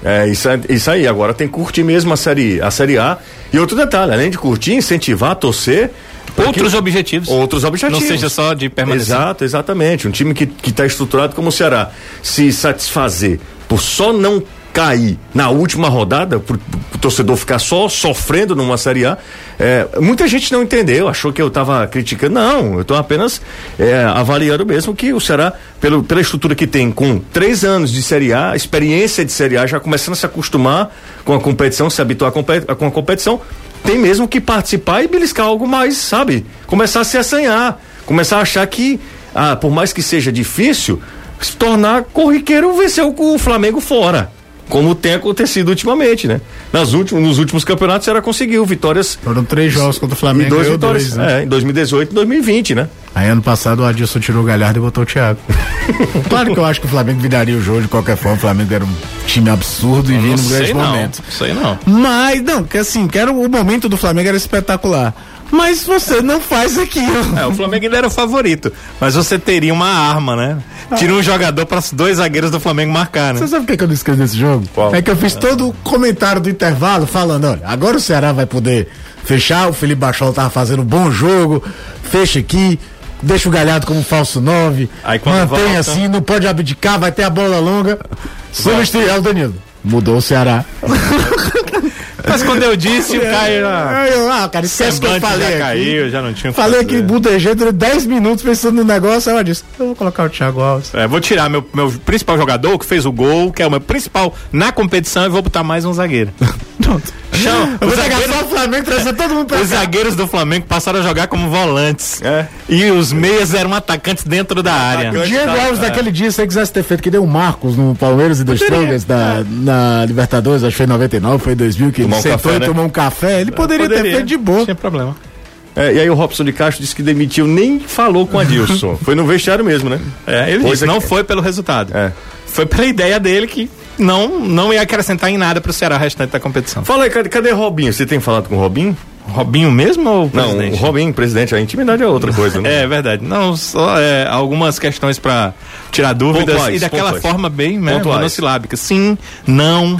É, isso, é- isso aí, agora tem que curtir mesmo a série, a série A. E outro detalhe, além de curtir, incentivar, torcer. Outros que- objetivos. Outros objetivos. Não seja só de permanecer. Exato, exatamente. Um time que está estruturado como o Ceará se satisfazer por só não cair na última rodada, por, o torcedor ficar só sofrendo numa Série A, é, muita gente não entendeu, achou que eu estava criticando. Não, eu estou apenas é, avaliando mesmo que o Ceará, pelo, pela estrutura que tem, com três anos de Série A, experiência de Série A, já começando a se acostumar com a competição, se habituar com a competi- com a competição, tem mesmo que participar e beliscar algo mais, sabe? Começar a se assanhar, começar a achar que, ah, por mais que seja difícil, se tornar corriqueiro vencer o Flamengo fora. Como tem acontecido ultimamente, né? Nas últimos, nos últimos campeonatos ela conseguiu vitórias Foram três jogos contra o e Flamengo dois ganhou vitórias. dois, né? é, em 2018 e 2020, né? Aí ano passado o Adilson tirou o Galhardo e botou o Thiago. *laughs* claro que eu acho que o Flamengo viraria o jogo de qualquer forma. O Flamengo era um time absurdo e vinha num grande não. momento. Sei não. Mas, não, que assim, que era, o momento do Flamengo era espetacular. Mas você não faz aquilo. É, o Flamengo ainda era o favorito. Mas você teria uma arma, né? Tira um jogador para os dois zagueiros do Flamengo marcar, né? Você sabe o que, é que eu não esqueço desse jogo? Qual? É que eu fiz todo o comentário do intervalo falando, olha, agora o Ceará vai poder fechar, o Felipe Bachol tava fazendo um bom jogo, fecha aqui, deixa o Galhardo como falso 9, Aí quando mantém volta- assim, não pode abdicar, vai ter a bola longa. Substituir, é o Danilo. Mudou o Ceará. *laughs* Mas quando eu disse, o Caio já... Aí eu, ah, cara, esquece que eu falei já aqui. caiu, já não tinha o que Falei fazer. aqui, budejei durante 10 minutos pensando no negócio, aí eu disse, eu vou colocar o Thiago Alves. É, vou tirar meu, meu principal jogador, que fez o gol, que é o meu principal na competição, e vou botar mais um zagueiro. *laughs* Pronto. Eu Os zagueiros, só o Flamengo, trazer todo mundo pra os cá. zagueiros do Flamengo passaram a jogar como volantes. É. E os meias eram atacantes dentro da área. Atacante. Diego Tá, Alves, é. naquele dia, se você quisesse ter feito que deu o Marcos no Palmeiras e The Strongest da, na Libertadores, acho que foi em 99, foi em 2000, que Tomar um sentou café, e né? tomou um café, ele poderia, ter feito de boa. Não tinha problema. É, e aí o Robson de Castro disse que demitiu, nem falou com a Dilson. *laughs* Foi no vestiário mesmo, né? É, ele Pois disse, é não que- foi pelo resultado. É. Foi pela ideia dele que não, não ia acrescentar em nada pro Ceará restante da competição. Fala aí, cadê, cadê Robinho? Você tem falado com o Robinho? Robinho mesmo ou o Não, presidente? o Robinho, presidente, a intimidade é outra coisa, né? *laughs* É verdade. Não, só é, algumas questões pra tirar dúvidas Pontuais, e daquela pontuais. forma bem né, monossilábica. Sim, não,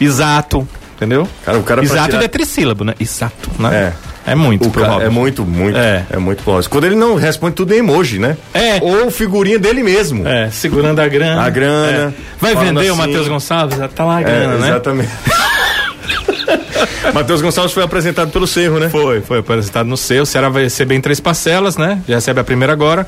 Exato. Entendeu? Cara, o cara Exato tirar- é trissílabo, né? Exato, né? É. É muito O cara, é muito, muito. É. É. muito próximo. Quando ele não responde tudo em emoji, né? É. Ou figurinha dele mesmo. É, segurando a grana. A grana. É. Vai vender o assim. Matheus Gonçalves? Tá lá a É, grana, né? Exatamente. *laughs* *laughs* Matheus Gonçalves foi apresentado pelo Cerro, né? Foi, foi apresentado no seu. O Ceará vai receber em três parcelas, né? Já recebe a primeira agora.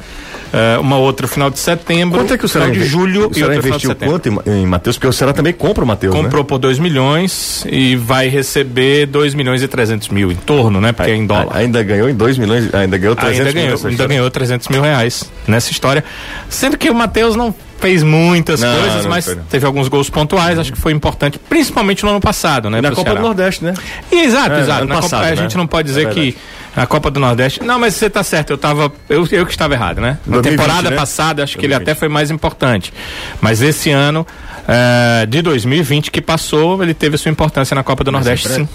é, uma outra no final de setembro. Quanto é que o Ceará de julho o e Ceará investiu quanto em, em Matheus? Porque o Ceará também compra o Matheus, né? Comprou por 2 milhões e vai receber 2 milhões e 300 mil em torno, né? Porque é em dólar. Ainda ganhou em 2 milhões, ainda ganhou 300 Ainda mil ganhou, nessa ainda ganhou 300 mil reais nessa história. Sendo que o Matheus não fez muitas Não, coisas, não mas foi, teve alguns gols pontuais, acho que foi importante, principalmente no ano passado, né? Na Copa Ceará. do Nordeste, né? E, exato, É, exato. ano Na Copa- passado, a né? gente não pode dizer É que a Copa do Nordeste. Não, mas você tá certo, eu tava. Eu, eu que estava errado, né? Na 2020, temporada né? passada, acho que ele 2020. até foi mais importante. Mas esse ano. eh, de 2020 que passou, ele teve sua importância na Copa do Nordeste, sempre sim.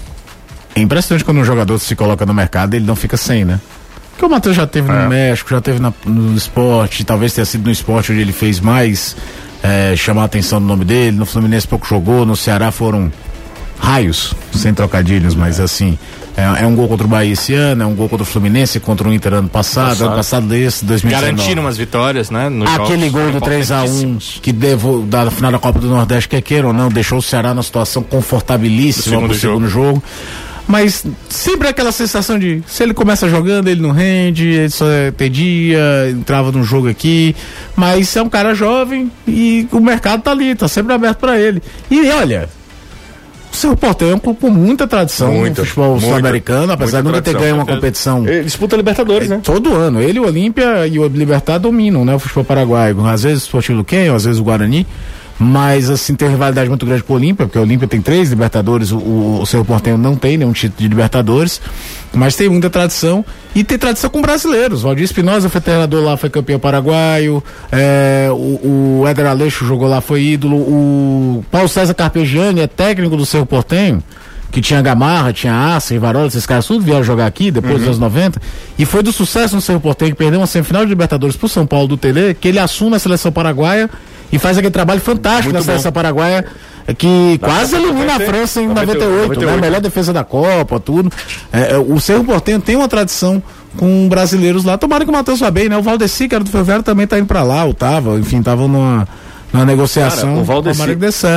É impressionante quando um jogador se coloca no mercado ele não fica sem, né? Porque o Matheus já teve É. no México, já teve na- no esporte, talvez tenha sido no esporte onde ele fez mais é, chamar a atenção do nome dele. No Fluminense pouco jogou, no Ceará foram raios, sem trocadilhos, mas assim. É, é um gol contra o Bahia esse ano, é um gol contra o Fluminense, contra o Inter ano passado, Passado. ano passado desse, 2019. Garantindo umas vitórias, né? Aquele jogos gol do 3x1 importantíssimos. que devo, da final da Copa do Nordeste, quer queira ou não, deixou o Ceará na situação confortabilíssima pro segundo segundo jogo. Mas sempre aquela sensação de se ele começa jogando, ele não rende, ele só é pedia, entrava num jogo aqui. Mas é um cara jovem e o mercado tá ali, tá sempre aberto pra ele. E olha, o seu Portão é um clube com muita tradição Muita, no futebol sul-americano, apesar de nunca ter ganho uma competição Ele disputa Libertadores, né? Todo ano. Ele, o Olímpia e o Libertad dominam, né? O futebol paraguaio. Às vezes o Sporting Luquem, às vezes o Guarani. Mas, assim, tem rivalidade muito grande com o Olímpia, porque o Olímpia tem três Libertadores, o, o, o Cerro Portenho não tem nenhum título de Libertadores. Mas tem muita tradição. E tem tradição com brasileiros. Valdir Espinosa foi treinador lá, foi campeão paraguaio. É, o, o Éder Aleixo jogou lá, foi ídolo. O Paulo César Carpegiani é técnico do Cerro Portenho que tinha Gamarra, tinha Assa, Varola, esses caras tudo vieram jogar aqui depois Uhum. dos anos 90. E foi do sucesso no Cerro Porteño, que perdeu uma semifinal de Libertadores pro São Paulo do Tele, que ele assume a seleção paraguaia e faz aquele trabalho fantástico Muito na seleção paraguaia, é, que quase elimina a 90, França em 98, 98, né? 98. Melhor defesa da Copa, tudo. É, é, o Cerro Porteño tem uma tradição com brasileiros lá. Tomara que o Matheus vá bem, né? O Valdeci, que era do Ferroviário, também tá indo pra lá, ou tava, enfim, tava numa, numa negociação. Cara, o Valdeci,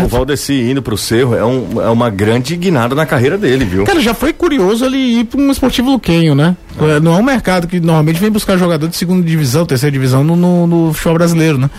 o. Valdeci indo pro Cerro é, um, é uma grande guinada na carreira dele, viu? Cara, já foi curioso ele ir para um esportivo luquenho, né? É, Não é um mercado que normalmente vem buscar jogador de segunda divisão, terceira divisão no, no, no futebol brasileiro, né?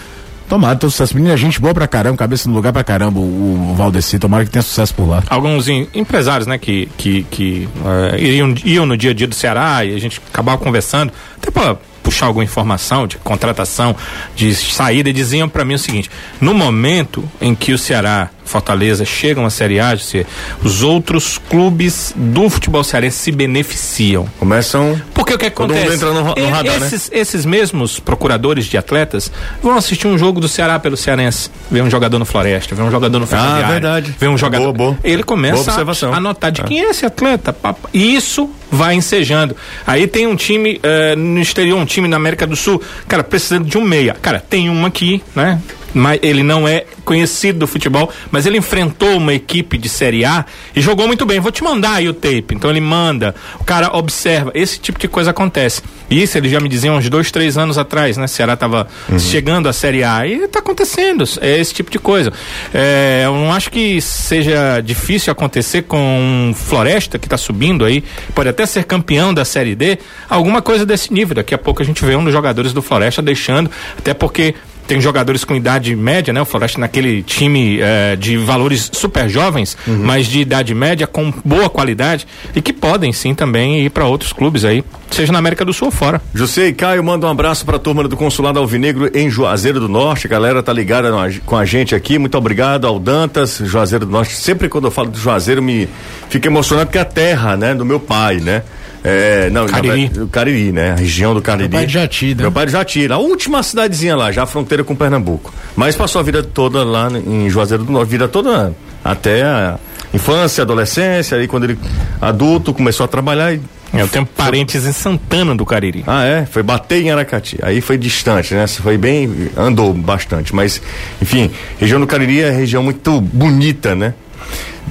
Tomara, todo sucesso. Menino, é gente boa pra caramba, cabeça no lugar pra caramba, o, o Valdeci. Tomara que tenha sucesso por lá. alguns em- empresários, né, que, que, que eh, iriam, iam no dia a dia do Ceará e a gente acabava conversando, até para puxar alguma informação de contratação, de saída, e diziam para mim o seguinte: no momento em que o Ceará, Fortaleza chegam à Série A, José, os outros clubes do futebol cearense se beneficiam. Começam. Porque o que Todo mundo acontece? entra no- no E- radar, né? esses, esses mesmos procuradores de atletas vão assistir um jogo do Ceará pelo Cearense, vê um jogador no Floresta, vê um jogador no Ferroviário, Ah, verdade. vê um jogador. Boa, boa. Ele Boa começa observação. a anotar de quem é esse atleta. E isso vai ensejando. Aí tem um time eh, no exterior, um time na América do Sul, cara, precisando de um meia. Cara, tem um aqui, né? Mas ele não é conhecido do futebol, mas ele enfrentou uma equipe de Série A e jogou muito bem. Vou te mandar aí o tape. Então ele manda, o cara observa. Esse tipo de coisa acontece. E isso eles já me diziam uns dois, três anos atrás, né? Ceará tava chegando à Série A e tá acontecendo. É esse tipo de coisa. É, eu não acho que seja difícil acontecer com um Floresta que tá subindo aí, pode até ser campeão da Série D, alguma coisa desse nível. Daqui a pouco a gente vê um dos jogadores do Floresta deixando, até porque tem jogadores com idade média, né? O Floresta naquele time eh, de valores super jovens, mas de idade média com boa qualidade e que podem sim também ir para outros clubes aí, seja na América do Sul ou fora. José e Caio, manda um abraço pra turma do Consulado Alvinegro em Juazeiro do Norte. A galera tá ligada com a gente aqui. Muito obrigado ao Dantas, Juazeiro do Norte. Sempre quando eu falo do Juazeiro, me fica emocionado porque é a terra, né? Do meu pai, né? É, não, Cariri. Cariri, né? A região do Cariri. Meu pai de Jati, né? Meu pai de Jati, a última cidadezinha lá, já a fronteira com Pernambuco. Mas passou a vida toda lá em Juazeiro do Norte, vida toda até a infância, adolescência, aí quando ele adulto começou a trabalhar e Eu tenho parentes em Santana do Cariri. ah, é? Foi bater em Aracati. Aí foi distante, né? Foi bem. andou bastante. Mas, enfim, região do Cariri é região muito bonita, né?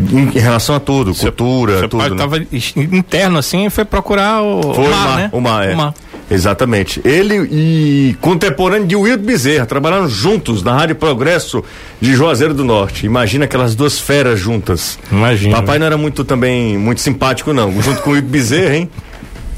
Em, em relação a tudo, cultura, Seu tudo. pai né? tava interno assim e foi procurar o, Foi o mar, né? o mar, é. O mar. Exatamente. Ele e contemporâneo de Wildo Bezerra, trabalharam juntos na Rádio Progresso de Juazeiro do Norte. Imagina aquelas duas feras juntas. Imagina. Papai não era muito também, muito simpático não, junto com o Wildo Bezerra, hein?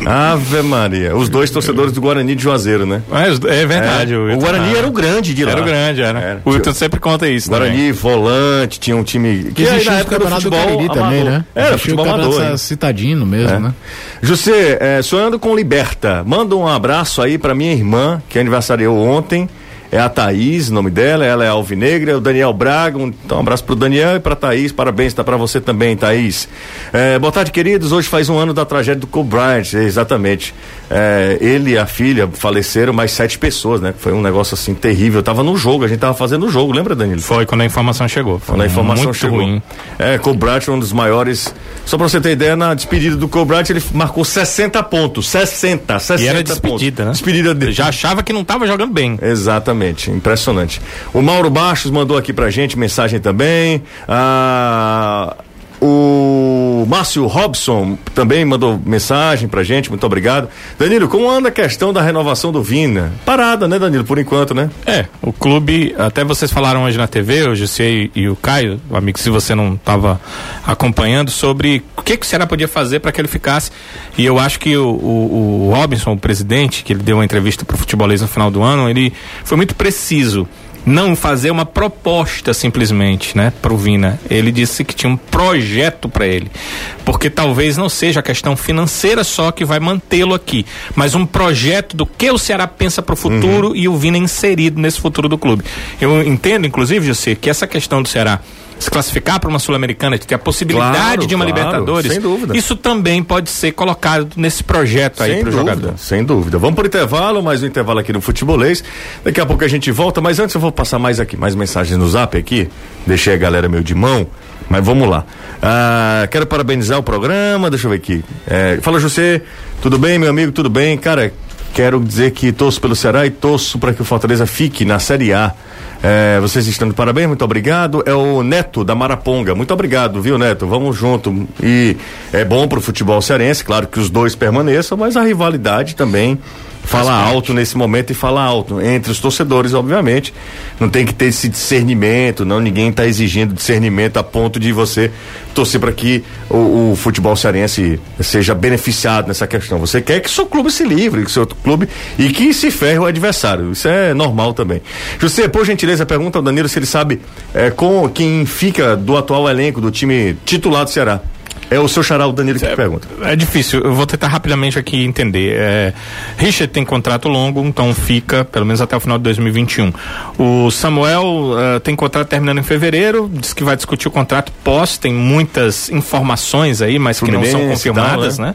Ave Maria. Os dois torcedores do Guarani de Juazeiro, né? Mas é verdade. É. O Wilton- Guarani era o grande de lá. Era o grande, era. Era. O Wilton sempre conta isso. Guarani, volante, tinha um time. Que aí, Existiu na o época do do futebol Cariri também, né? Era, Existiu futebol o amador. hein? citadino mesmo, É. né? José, é, sonhando com Liberta, manda um abraço aí pra minha irmã, que aniversariou ontem. É a Thaís, o nome dela, ela é alvinegra, é o Daniel Braga. Um, então, um abraço pro Daniel e pra Thaís, parabéns, tá pra você também, Thaís. É, boa tarde, queridos. Hoje faz um ano da tragédia do Kobe Bryant, é, exatamente. É, ele e a filha faleceram, mais sete pessoas, né? Foi um negócio assim terrível. Tava no jogo, a gente tava fazendo o jogo, lembra, Danilo? Foi quando a informação chegou. Foi Quando a informação muito chegou. ruim. É, Kobe Bryant um dos maiores. Só pra você ter ideia, na despedida do Kobe Bryant, ele marcou 60 pontos. 60, 60 E era pontos. despedida, né? Despedida dele. Já achava que não tava jogando bem. Exatamente, impressionante. O Mauro Baixos mandou aqui pra gente mensagem também. Ah, o Márcio Robson também mandou mensagem pra gente, muito obrigado. Danilo, como anda a questão da renovação do Vina? Parada, né, Danilo, por enquanto, né? É, o clube, até vocês falaram hoje na TV, o José e o Caio, amigo, se você não estava acompanhando, sobre o que, que o Ceará podia fazer para que ele ficasse. E eu acho que o, o, o o presidente, que ele deu uma entrevista para o futebolês no final do ano, ele foi muito preciso. Não fazer uma proposta simplesmente, né, pro Vina. Ele disse que tinha um projeto para ele. Porque talvez não seja a questão financeira só que vai mantê-lo aqui, mas um projeto do que o Ceará pensa pro futuro e o Vina inserido nesse futuro do clube. Eu entendo, inclusive, José, que essa questão do Ceará se classificar para uma Sul-Americana, de ter a possibilidade Claro, de uma claro, Libertadores, sem dúvida. isso também pode ser colocado nesse projeto aí pro dúvida, jogador. Sem dúvida. Vamos por intervalo, mais um intervalo aqui no Futebolês. Daqui a pouco a gente volta, mas antes eu vou passar mais aqui, mais mensagens no zap aqui. Deixei a galera meio de mão, mas vamos lá. Ah, quero parabenizar o programa, deixa eu ver aqui. É, fala, José, tudo bem, meu amigo? Tudo bem? Cara, quero dizer que torço pelo Ceará e torço para que o Fortaleza fique na Série A. É, vocês estão de parabéns, muito obrigado. É o Neto da Maraponga. Muito obrigado, viu, Neto? Vamos junto. E é bom pro futebol cearense, claro que os dois permaneçam, mas a rivalidade também fala alto nesse momento e fala alto entre os torcedores, obviamente. Não tem que ter esse discernimento, não. Ninguém está exigindo discernimento a ponto de você torcer para que o, o futebol cearense seja beneficiado nessa questão. Você quer que seu clube se livre, que seu clube e que se ferre o adversário. Isso é normal também. José, por gentileza, pergunta ao Danilo se ele sabe é, com quem fica do atual elenco do time titular do Ceará. É o seu xará, o Danilo, que pergunta. É difícil, eu vou tentar rapidamente aqui entender. É, Richard tem contrato longo, então fica pelo menos até o final de 2021. O Samuel eh, tem contrato terminando em fevereiro, diz que vai discutir o contrato pós, tem muitas informações aí, mas que não são Fluminense e tal, confirmadas, né? né?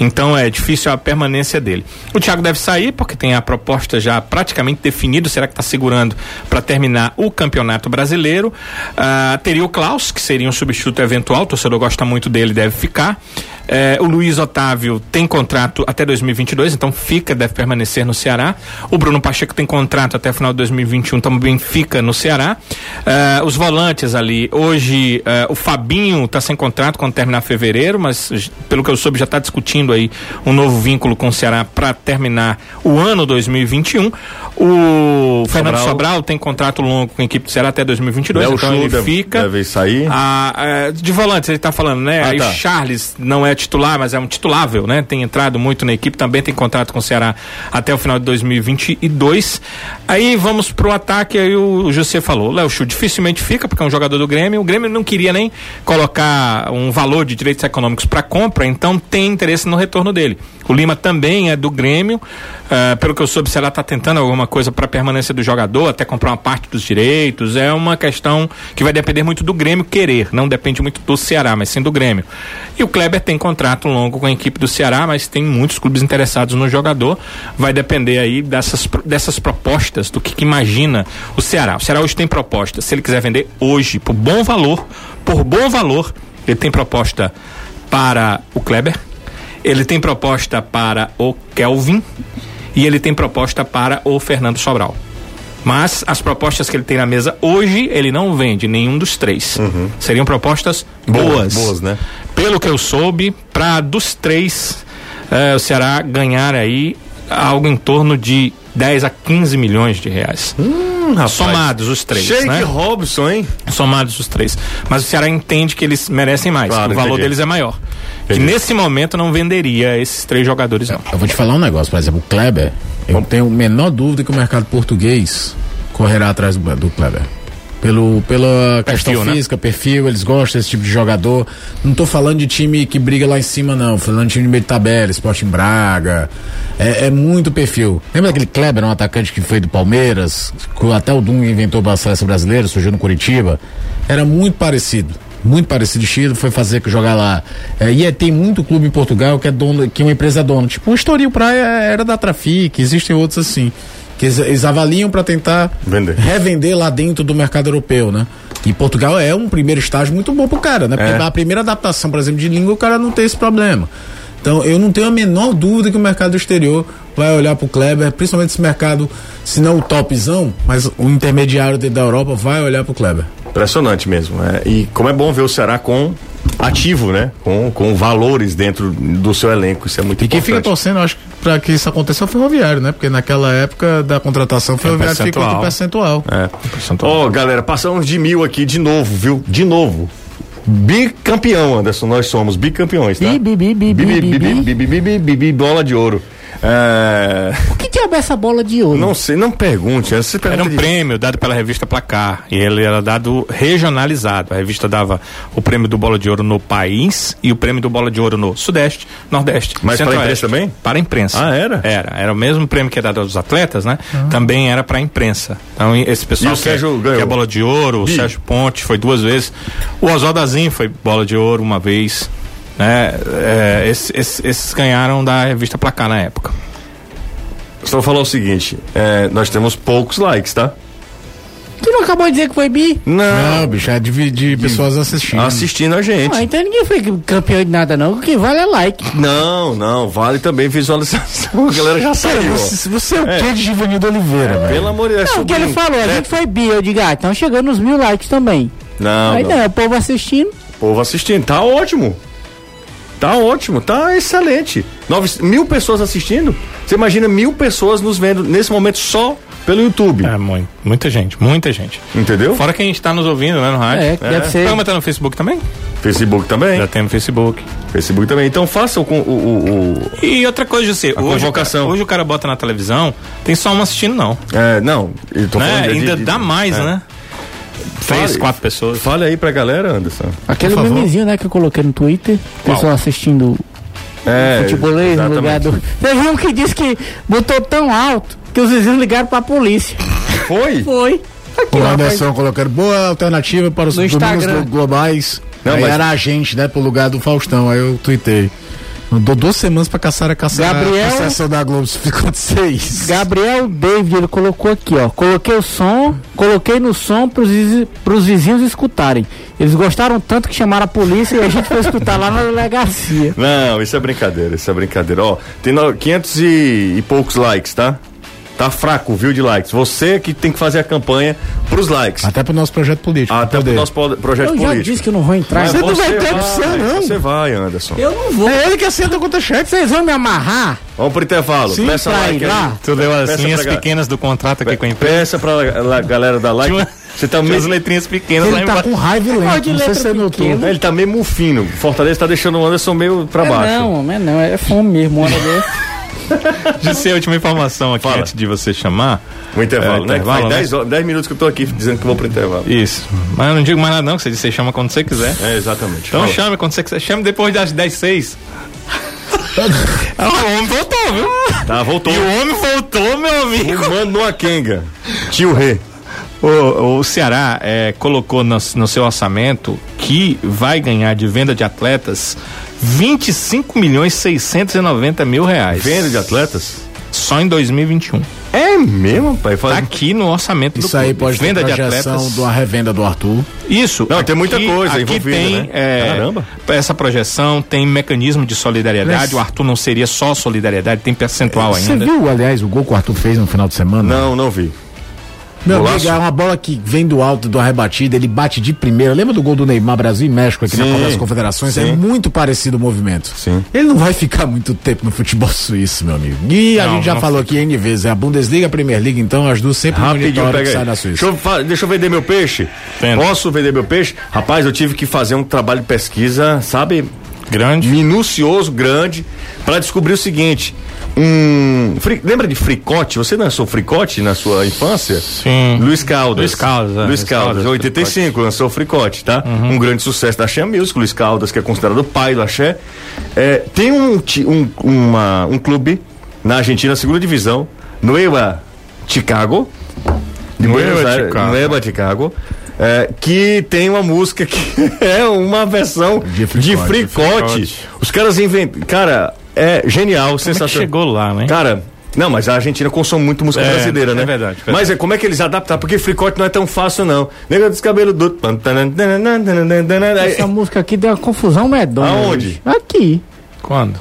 Então é difícil a permanência dele. O Thiago deve sair porque tem a proposta já praticamente definida, será que está segurando para terminar o Campeonato Brasileiro? Ah, teria o Klaus, que seria um substituto eventual, o torcedor gosta muito dele, deve ficar. Eh, o Luiz Otávio tem contrato até 2022, então fica, deve permanecer no Ceará. O Bruno Pacheco tem contrato até final de 2021, também fica no Ceará. Eh, os volantes ali, hoje eh, o Fabinho está sem contrato quando terminar fevereiro, mas pelo que eu soube já está discutindo aí um novo vínculo com o Ceará para terminar o ano 2021. O Fernando Sobral. Sobral tem contrato longo com a equipe do Ceará até 2022, Léo então Chu ele deve- fica. deve sair. Ah, é, de volantes, ele tá falando, né? Ah, Aí tá. Charles não é titular, mas é um titulável, né? Tem entrado muito na equipe, também tem contrato com o Ceará até o final de 2022. Aí vamos pro ataque, aí o José falou, Léo Chu dificilmente fica, porque é um jogador do Grêmio, o Grêmio não queria nem colocar um valor de direitos econômicos para compra, então tem interesse no retorno dele. O Lima também é do Grêmio, ah, pelo que eu soube, o Ceará tá tentando alguma coisa para permanência do jogador, até comprar uma parte dos direitos, é uma questão que vai depender muito do Grêmio querer, não depende muito do Ceará, mas sim do Grêmio. E o Kleber tem contrato longo com a equipe do Ceará, mas tem muitos clubes interessados no jogador, vai depender aí dessas, dessas propostas, do que, que imagina o Ceará. O Ceará hoje tem proposta, se ele quiser vender hoje por bom valor, por bom valor, ele tem proposta para o Kleber, ele tem proposta para o Kelvin e ele tem proposta para o Fernando Sobral. Mas as propostas que ele tem na mesa hoje, ele não vende nenhum dos três. Seriam propostas boas. Boas, né? Pelo que eu soube, para dos três, eh, o Ceará ganhar aí algo em torno de 10 a 15 milhões de reais. Hum, rapaz. Somados os três, Shake né? Robson, hein? somados os três. Mas o Ceará entende que eles merecem mais, Claro, que o valor entendi. deles é maior. Entendi. Que nesse momento não venderia esses três jogadores, não. Eu vou te falar um negócio, por exemplo, o Kleber, eu tenho a menor dúvida que o mercado português correrá atrás do, do Kleber. Pelo, pela Perfil, questão né? física, perfil, eles gostam desse tipo de jogador. Não tô falando de time que briga lá em cima, não. Falando de time de meio de tabela, Sporting Braga. É, é muito perfil. Lembra daquele Kleber, um atacante que foi do Palmeiras, que até o Dunga inventou para a seleção brasileira, surgiu no Curitiba? Era muito parecido. Muito parecido, Chile foi fazer jogar lá. É, e é, tem muito clube em Portugal que é dono, que uma empresa é dona. Tipo, o Estoril Praia era da Trafic, existem outros assim. Que eles, eles avaliam para tentar Vender. revender lá dentro do mercado europeu, né? E Portugal é um primeiro estágio muito bom pro cara, né? É. a primeira adaptação, por exemplo, de língua, o cara não tem esse problema. Então, eu não tenho a menor dúvida que o mercado exterior vai olhar pro Kleber, principalmente esse mercado, se não o topzão, mas o intermediário dentro da Europa vai olhar pro Kleber. Impressionante mesmo. né? E como é bom ver o Ceará com ativo, né? Com, com valores dentro do seu elenco. Isso é muito E quem fica importante. torcendo, acho, pra que isso aconteça é o Ferroviário, né? Porque naquela época da contratação, o Ferroviário ficou com percentual. É. Ó, galera, passamos de mil aqui de novo, viu? De novo. Bicampeão, Anderson, nós somos bicampeões, tá? Bi, bi, bi, bi, bi, bi, bi. bi, bi, bi, bi, bi, bi, bola de ouro. É, O que diabo é essa bola de ouro? Não sei, não pergunte. Você Era um pergunta de- prêmio dado pela revista Placar e ele era dado regionalizado. A revista dava o prêmio do Bola de Ouro no país e o prêmio do Bola de Ouro no Sudeste, Nordeste. Mas para a imprensa também? Para a imprensa. Ah, era? Era. Era o mesmo prêmio que é dado aos atletas, né? Também era para a imprensa. Então esse pessoal E o que, é- Sérgio que ganhou? é Bola de Ouro, o Bi. Sérgio Ponte foi duas vezes. O Oswaldo Azim foi Bola de Ouro uma vez. Né? É, esses, esses- esses ganharam da revista Placar na época. Só falar o seguinte: é, nós temos poucos likes, tá? Tu não acabou de dizer que foi bi? Não. Não, bicho, é de, de pessoas assistindo. Assistindo a gente. Ah, então ninguém foi campeão de nada, não. O que vale é like. Não, não, vale também visualização. A galera já saiu. Você, você é o É. quê de Givanildo Oliveira, velho? Pelo amor de Deus. Não, o que ele falou, a É. gente foi bi. Eu digo, ah, então chegou nos mil likes também. Não, Aí não. não, o povo assistindo. Povo assistindo. Tá ótimo. Tá ótimo, tá excelente. Nove, mil pessoas assistindo. Você imagina mil pessoas nos vendo nesse momento só pelo YouTube. É, muito, muita gente, muita gente. Entendeu? Fora quem está nos ouvindo, né, no rádio. É, que deve O ser. programa tá no Facebook também? Facebook também. Já tem no Facebook. Facebook também. Então façam com o. o, o- E outra coisa, José, A hoje, o cara- convocação. hoje o cara bota na televisão, tem só um assistindo, não. é, não, eu tô Né? falando de- Ainda de- dá mais, é. né? Três, Fale- quatro pessoas. Fale aí pra galera, Anderson. Aquele Por favor. memezinho, né, que eu coloquei no Twitter. Qual? Pessoal assistindo É, futebolês no lugar do. Teve um que disse que botou tão alto que os vizinhos ligaram pra polícia. Foi? Foi. Aqui, O Anderson colocando boa alternativa para os No domingos Instagram. glo- globais. Não, aí mas- era a gente, né, pro lugar do Faustão. Aí eu tuitei. Dou duas semanas pra caçar a caçar Gabriel- a concessão da Globo. Se ficou de seis. Gabriel David, ele colocou aqui, ó. Coloquei o som, coloquei no som pros, pros vizinhos escutarem. Eles gostaram tanto que chamaram a polícia e a gente foi escutar lá na delegacia. Não, isso é brincadeira, isso é brincadeira. Ó, tem no- 500 e, e poucos likes, tá? Tá fraco, viu, de likes. Você que tem que fazer a campanha pros likes. Até pro nosso projeto político. Até pro nosso projeto Eu já político. disse que eu não vou entrar. Mas Você não vai ter opção, não. Você vai, Anderson. Eu não vou. É ele que assenta contra cheque. Vocês vão me amarrar? Vamos pro intervalo. Sim, Peça pra like ir lá. aí. Tu deu as Peça linhas pequenas do contrato aqui com a empresa. Peça pra la- galera dar like. Você tá Tinha as meio... letrinhas pequenas lá Ele tá embaixo. com raiva e lento. Não sei se você notou. pequena. Ele tá meio mufino. Fortaleza tá deixando o Anderson meio pra É baixo. não, homem, é não, é fome mesmo, hora *laughs* dessa. *laughs* De ser a última informação aqui Fala. antes de você chamar. O intervalo, É, né? intervalo, né? 10 horas- 10 minutos que eu tô aqui dizendo que vou pro intervalo. Isso. Mas eu não digo mais nada não, que você disse, você chama quando você quiser. É, exatamente. Então Fala. chame quando você quiser. Chame depois das 10 6. *laughs* ah, o homem voltou, viu? Tá, voltou. E o homem voltou, meu amigo. Fumando numa quenga. Tio Rê. O, o Ceará é, colocou no, no seu orçamento que vai ganhar de venda de atletas 25 milhões 690 mil reais. Venda de atletas? Só em 2021. É mesmo, pai? Tá Faz... aqui no orçamento Isso do aí clube. pode venda ter de projeção atletas. de uma revenda do Arthur. Isso. Não, tem muita coisa aqui envolvida, tem, né? é, Caramba. Essa projeção tem mecanismo de solidariedade. Mas- O Arthur não seria só solidariedade, tem percentual Você ainda. viu, aliás, o gol que o Arthur fez no final de semana? Não, não vi. Meu amigo, é uma bola que vem do alto do arrebatida, ele bate de primeira. Lembra do gol do Neymar Brasil e México aqui na Sim, Copa das Confederações? É sim. muito parecido o movimento. Sim. Ele não vai ficar muito tempo no futebol *laughs* suíço, meu amigo. E a Não, gente já falou aqui N vezes, é a Bundesliga a Premier League, então as duas sempre monitoram o que pega sai aí. na Suíça. Deixa eu, deixa eu vender meu peixe. Posso vender meu peixe? Rapaz, eu tive que fazer um trabalho de pesquisa, sabe? Grande. Minucioso, grande, para descobrir o seguinte. Um. fri- lembra de fricote? Você lançou fricote na sua infância? Sim. Luiz Caldas. Luiz Caldas, é, Luiz Caldas, Caldas, Uhum. 85, lançou o fricote, tá? Um grande sucesso da Axé Music, Luiz Caldas, que é considerado o pai do Axé. É, tem um, um, uma- um clube na Argentina, segunda divisão, Nueva Chicago. De Nueva Buenos Aires, Chicago. Nueva Chicago. é, que tem uma música que *laughs* é uma versão De fricote, de fricote. fricote. Os caras inventam. Cara, é genial, Como é que sensacional. chegou lá, né? Cara, não, mas a Argentina consome muito música É, brasileira, é né? verdade, verdade. Mas é como é que eles adaptaram? Porque fricote não é tão fácil, não. Nega dos cabelos do. Essa música aqui deu uma confusão medonha. Aonde? Aqui. Quando?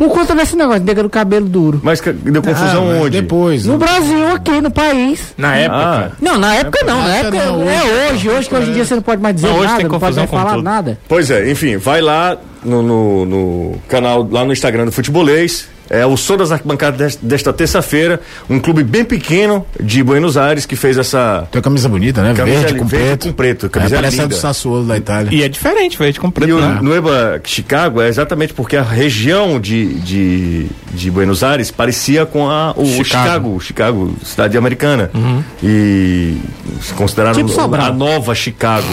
Por conta desse negócio, nega do cabelo duro. Mas deu confusão Ah, mas onde? Depois. No né? Brasil, aqui, no país. Na época. Ah, Não, na época não, na época época não, é hoje, hoje que hoje em dia você não pode mais dizer Não, hoje nada, tem não pode confusão mais com falar tudo. nada. pois é, enfim, vai lá no, no, no canal, lá no Instagram do Futebolês. É o som das arquibancadas des- desta terça-feira. Um clube bem pequeno de Buenos Aires que fez essa. Tem uma camisa bonita, né? Camisa verde com verde preto. com preto, camisa é, parece a linda. do Sassuolo da Itália. E é diferente, verde com E preto, o né? Nueva Chicago é exatamente porque a região de, de, de Buenos Aires parecia com a, o Chicago. Chicago, Chicago, cidade americana. E se consideraram Tipo Sobral. a nova Chicago.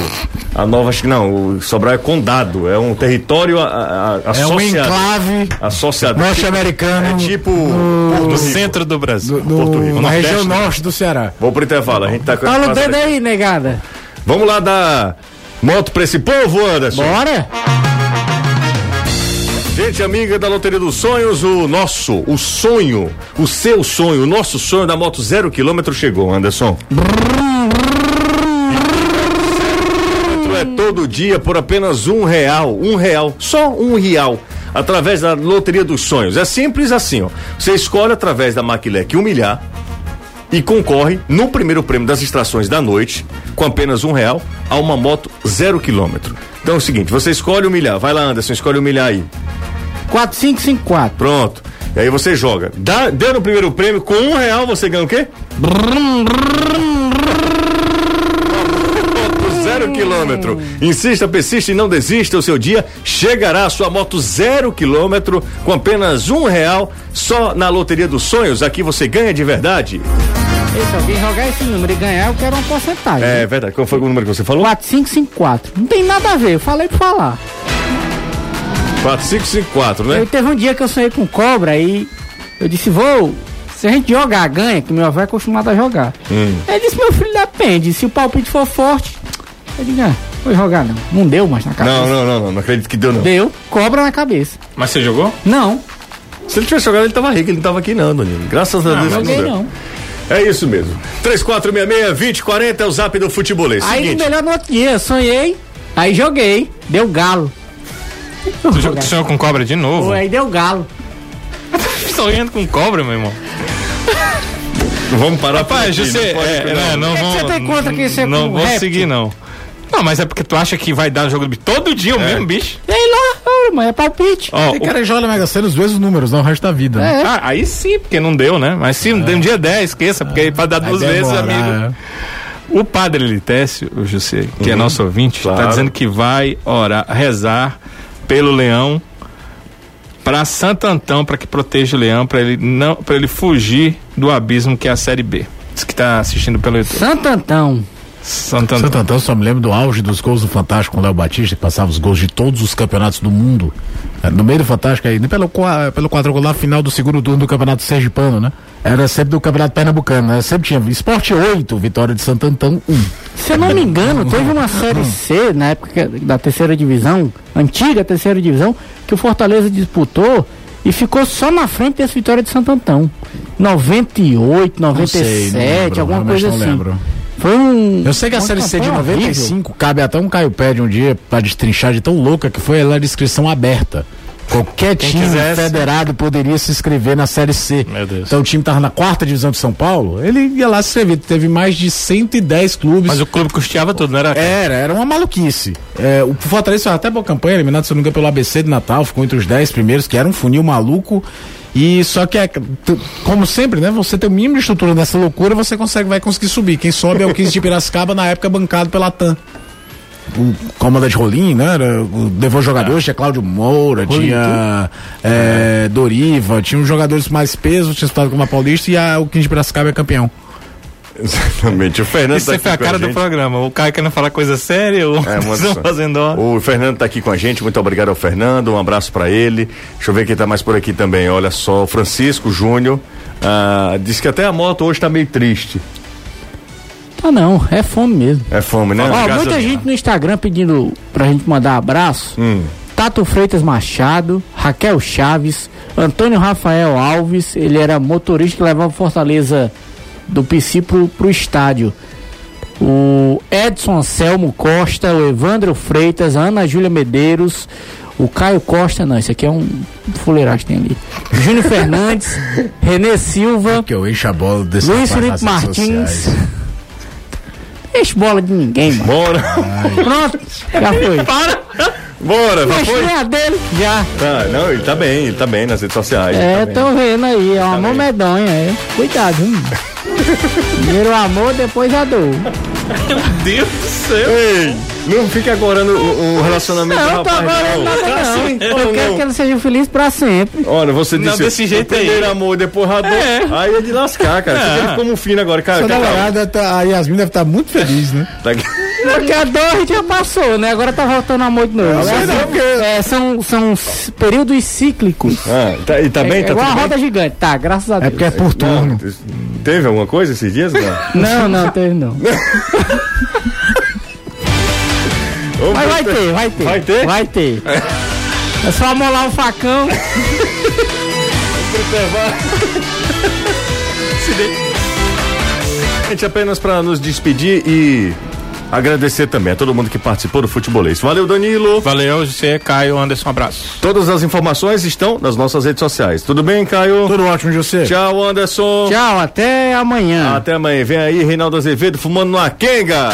A nova Não, o Sobral é condado, é um território a- a- a- É um enclave associado. norte-americano. É tipo no, centro do Brasil. no- Porto Rico. na Nordeste, região né? norte do Ceará. Vou pro intervalo, a gente tá com Fala o dedo aí, negada. Vamos lá dar moto pra esse povo, Anderson. Bora? Gente amiga da Loteria dos Sonhos, o nosso, o sonho, o seu sonho, o nosso sonho da moto zero quilômetro chegou, Anderson. é todo dia por apenas um real, um real, só um real, através da Loteria dos Sonhos. É simples assim, ó. Você escolhe através da Maquilec um milhar e concorre no primeiro prêmio das extrações da noite, com apenas um real, a uma moto zero quilômetro. Então é o seguinte, você escolhe um milhar, vai lá Anderson, escolhe um milhar aí. 4554. Pronto. E aí você joga. Dá, deu no primeiro prêmio, com um real você ganha o quê? Moto Zero quilômetro. Insista, persista e não desista. O seu dia chegará a sua moto zero quilômetro com apenas um real só na Loteria dos Sonhos. Aqui você ganha de verdade. Se alguém jogar esse número e ganhar, eu quero uma porcentagem. É verdade. Qual foi o número que você falou? 4554. Não tem nada a ver, eu falei pra falar. 4554, né? Eu teve um dia que eu sonhei com cobra e eu disse, vou, se a gente jogar, ganha, que meu avô é acostumado a jogar. Hum. Ele disse, meu filho, depende, se o palpite for forte, eu digo, ah, vou jogar não. Não deu mais na cabeça. Não, não, não, não, não acredito que deu não. Deu, cobra na cabeça. Mas você jogou? Não, Se ele tivesse jogado, ele tava rico, ele não tava aqui não, Danilo. Graças a Deus que joguei deu. não. É isso mesmo. 3466-2040 é o zap do futebolês. Aí Seguinte, no melhor no outro dia, sonhei, aí joguei, deu galo. Tu, jo- tu sonhou com cobra de novo? Pô, aí deu galo. *laughs* Sonhando com cobra, meu irmão. vamos parar por Rapaz, aqui, você. não pode- é, não. né, não que vão- você tem contra que você é Não com vou réptil? seguir, não. Não, mas é porque tu acha que vai dar jogo do bicho todo dia o mesmo bicho? Aí lá, ah, mas é palpite. Ó, Tem o- cara que joga Mega Sena os mesmos números, não o resto da vida. né? É. ah, aí sim, porque não deu, né? Mas se um dia 10, esqueça, porque aí pode dar Aí duas vezes, demora, amigo. O padre Litécio, o José, que é nosso ouvinte, Claro. tá dizendo que vai orar, rezar pelo leão para Santo Antão para que proteja o leão, para ele não, para ele fugir do abismo que é a série B. Diz que tá assistindo pelo YouTube. Santo Antão. Santo Antão. Santo Antão, só me lembro do auge dos gols do Fantástico com o Léo Batista, que passava os gols de todos os campeonatos do mundo. Era No meio do Fantástico aí, nem pelo, pelo quadrangular final do segundo turno do Campeonato Sergipano, né? Era sempre do Campeonato Pernambucano, né? Sempre tinha Esporte 8, vitória de Santo Antão 1. Se eu não me engano, teve uma série C na época da terceira divisão, antiga terceira divisão, que o Fortaleza disputou e ficou só na frente dessa vitória de Santo Antão. 98, 97, não lembro, alguma coisa não assim. lembro. Foi um. Eu sei que a Série C de campanha horrível. 95 cabe até um Caio Pé de um dia pra destrinchar de tão louca que foi ela era inscrição aberta. Qualquer Quem time quisesse. federado poderia se inscrever na Série C. Então o time tava na quarta divisão de São Paulo, ele ia lá se inscrever. Teve mais de 110 clubes. Mas o clube custeava tudo, não era? Era, era uma maluquice. É, o Fortaleza fez até boa campanha, eliminado, se não pelo ABC de Natal, ficou entre os 10 primeiros, que era um funil maluco. E só que, é, como sempre, né? Você tem o mínimo de estrutura nessa loucura, você consegue, vai conseguir subir. Quem sobe é o 15 de Piracicaba, na época bancado pela TAM. O comandante Rolim, né? Levou jogadores, tinha Cláudio Moura, tinha é, Doriva, tinha uns jogadores mais pesos, tinha disputado como a Paulista e a, o 15 de Piracicaba é campeão. Exatamente. O Fernando Isso tá foi aqui a com cara do gente. programa. O cara querendo falar coisa séria, o É, *laughs* Anderson fazendo. O Fernando tá aqui com a gente, muito obrigado ao Fernando, um abraço pra ele. Deixa eu ver quem tá mais por aqui também. Olha só, o Francisco Júnior ah, disse que até a moto hoje tá meio triste. Tá não, é fome mesmo. É fome, né? Ó, muita a gente no Instagram pedindo pra gente mandar abraço. Hum. Tato Freitas Machado, Raquel Chaves, Antônio Rafael Alves, ele era motorista que levava Fortaleza do PC pro, pro estádio. O Edson Anselmo Costa, o Evandro Freitas, a Ana Júlia Medeiros, o Caio Costa, não, esse aqui é um fuleiragem que tem ali. Júnior *laughs* Fernandes, Renê Silva, Que eu encho a bola desse Luiz Felipe Martins. sociais. Deixa bola de ninguém, mano. Bora, *laughs* Pronto, já foi. bora, já foi? a dele, já. Tá, não, ele tá bem, ele tá bem nas redes sociais. É, tá bem. tô vendo aí, é um amor bem. medonho, é. Cuidado, viu? *laughs* Primeiro o amor, depois a dor. Meu Deus do céu. Ei, não fique agora no o, o relacionamento Não, do tô rapaz, agora não. Tá não. assim, Eu não, quero não. que ele seja feliz pra sempre. Olha, você Não, disse desse jeito o primeiro aí. amor, depois a dor. Aí é de lascar, cara. Você É. teve como fino agora, cara. Sua Tá, namorada, tá, a Yasmin deve estar muito feliz, né? tá aqui. Porque a dor a gente já passou, né? Agora tá voltando amor de novo. sei não, porque- É, são, são períodos cíclicos. Ah, tá, e tá bem? é Tá igual a tudo bem? roda gigante. Tá, graças a É Deus. porque é por turno. Não, teve alguma coisa esses dias? Não. *laughs* Não, não, teve não. Mas vai ter, vai ter. Vai ter? Vai ter. É só amolar o facão. Gente, apenas para nos despedir e agradecer também a todo mundo que participou do futebolês. Valeu, Danilo. Valeu, você, Caio, Anderson, um abraço. Todas as informações estão nas nossas redes sociais. Tudo bem, Caio? Tudo ótimo, José. Tchau, Anderson. Tchau, até amanhã. Até amanhã. Vem aí, Reinaldo Azevedo fumando numa quenga.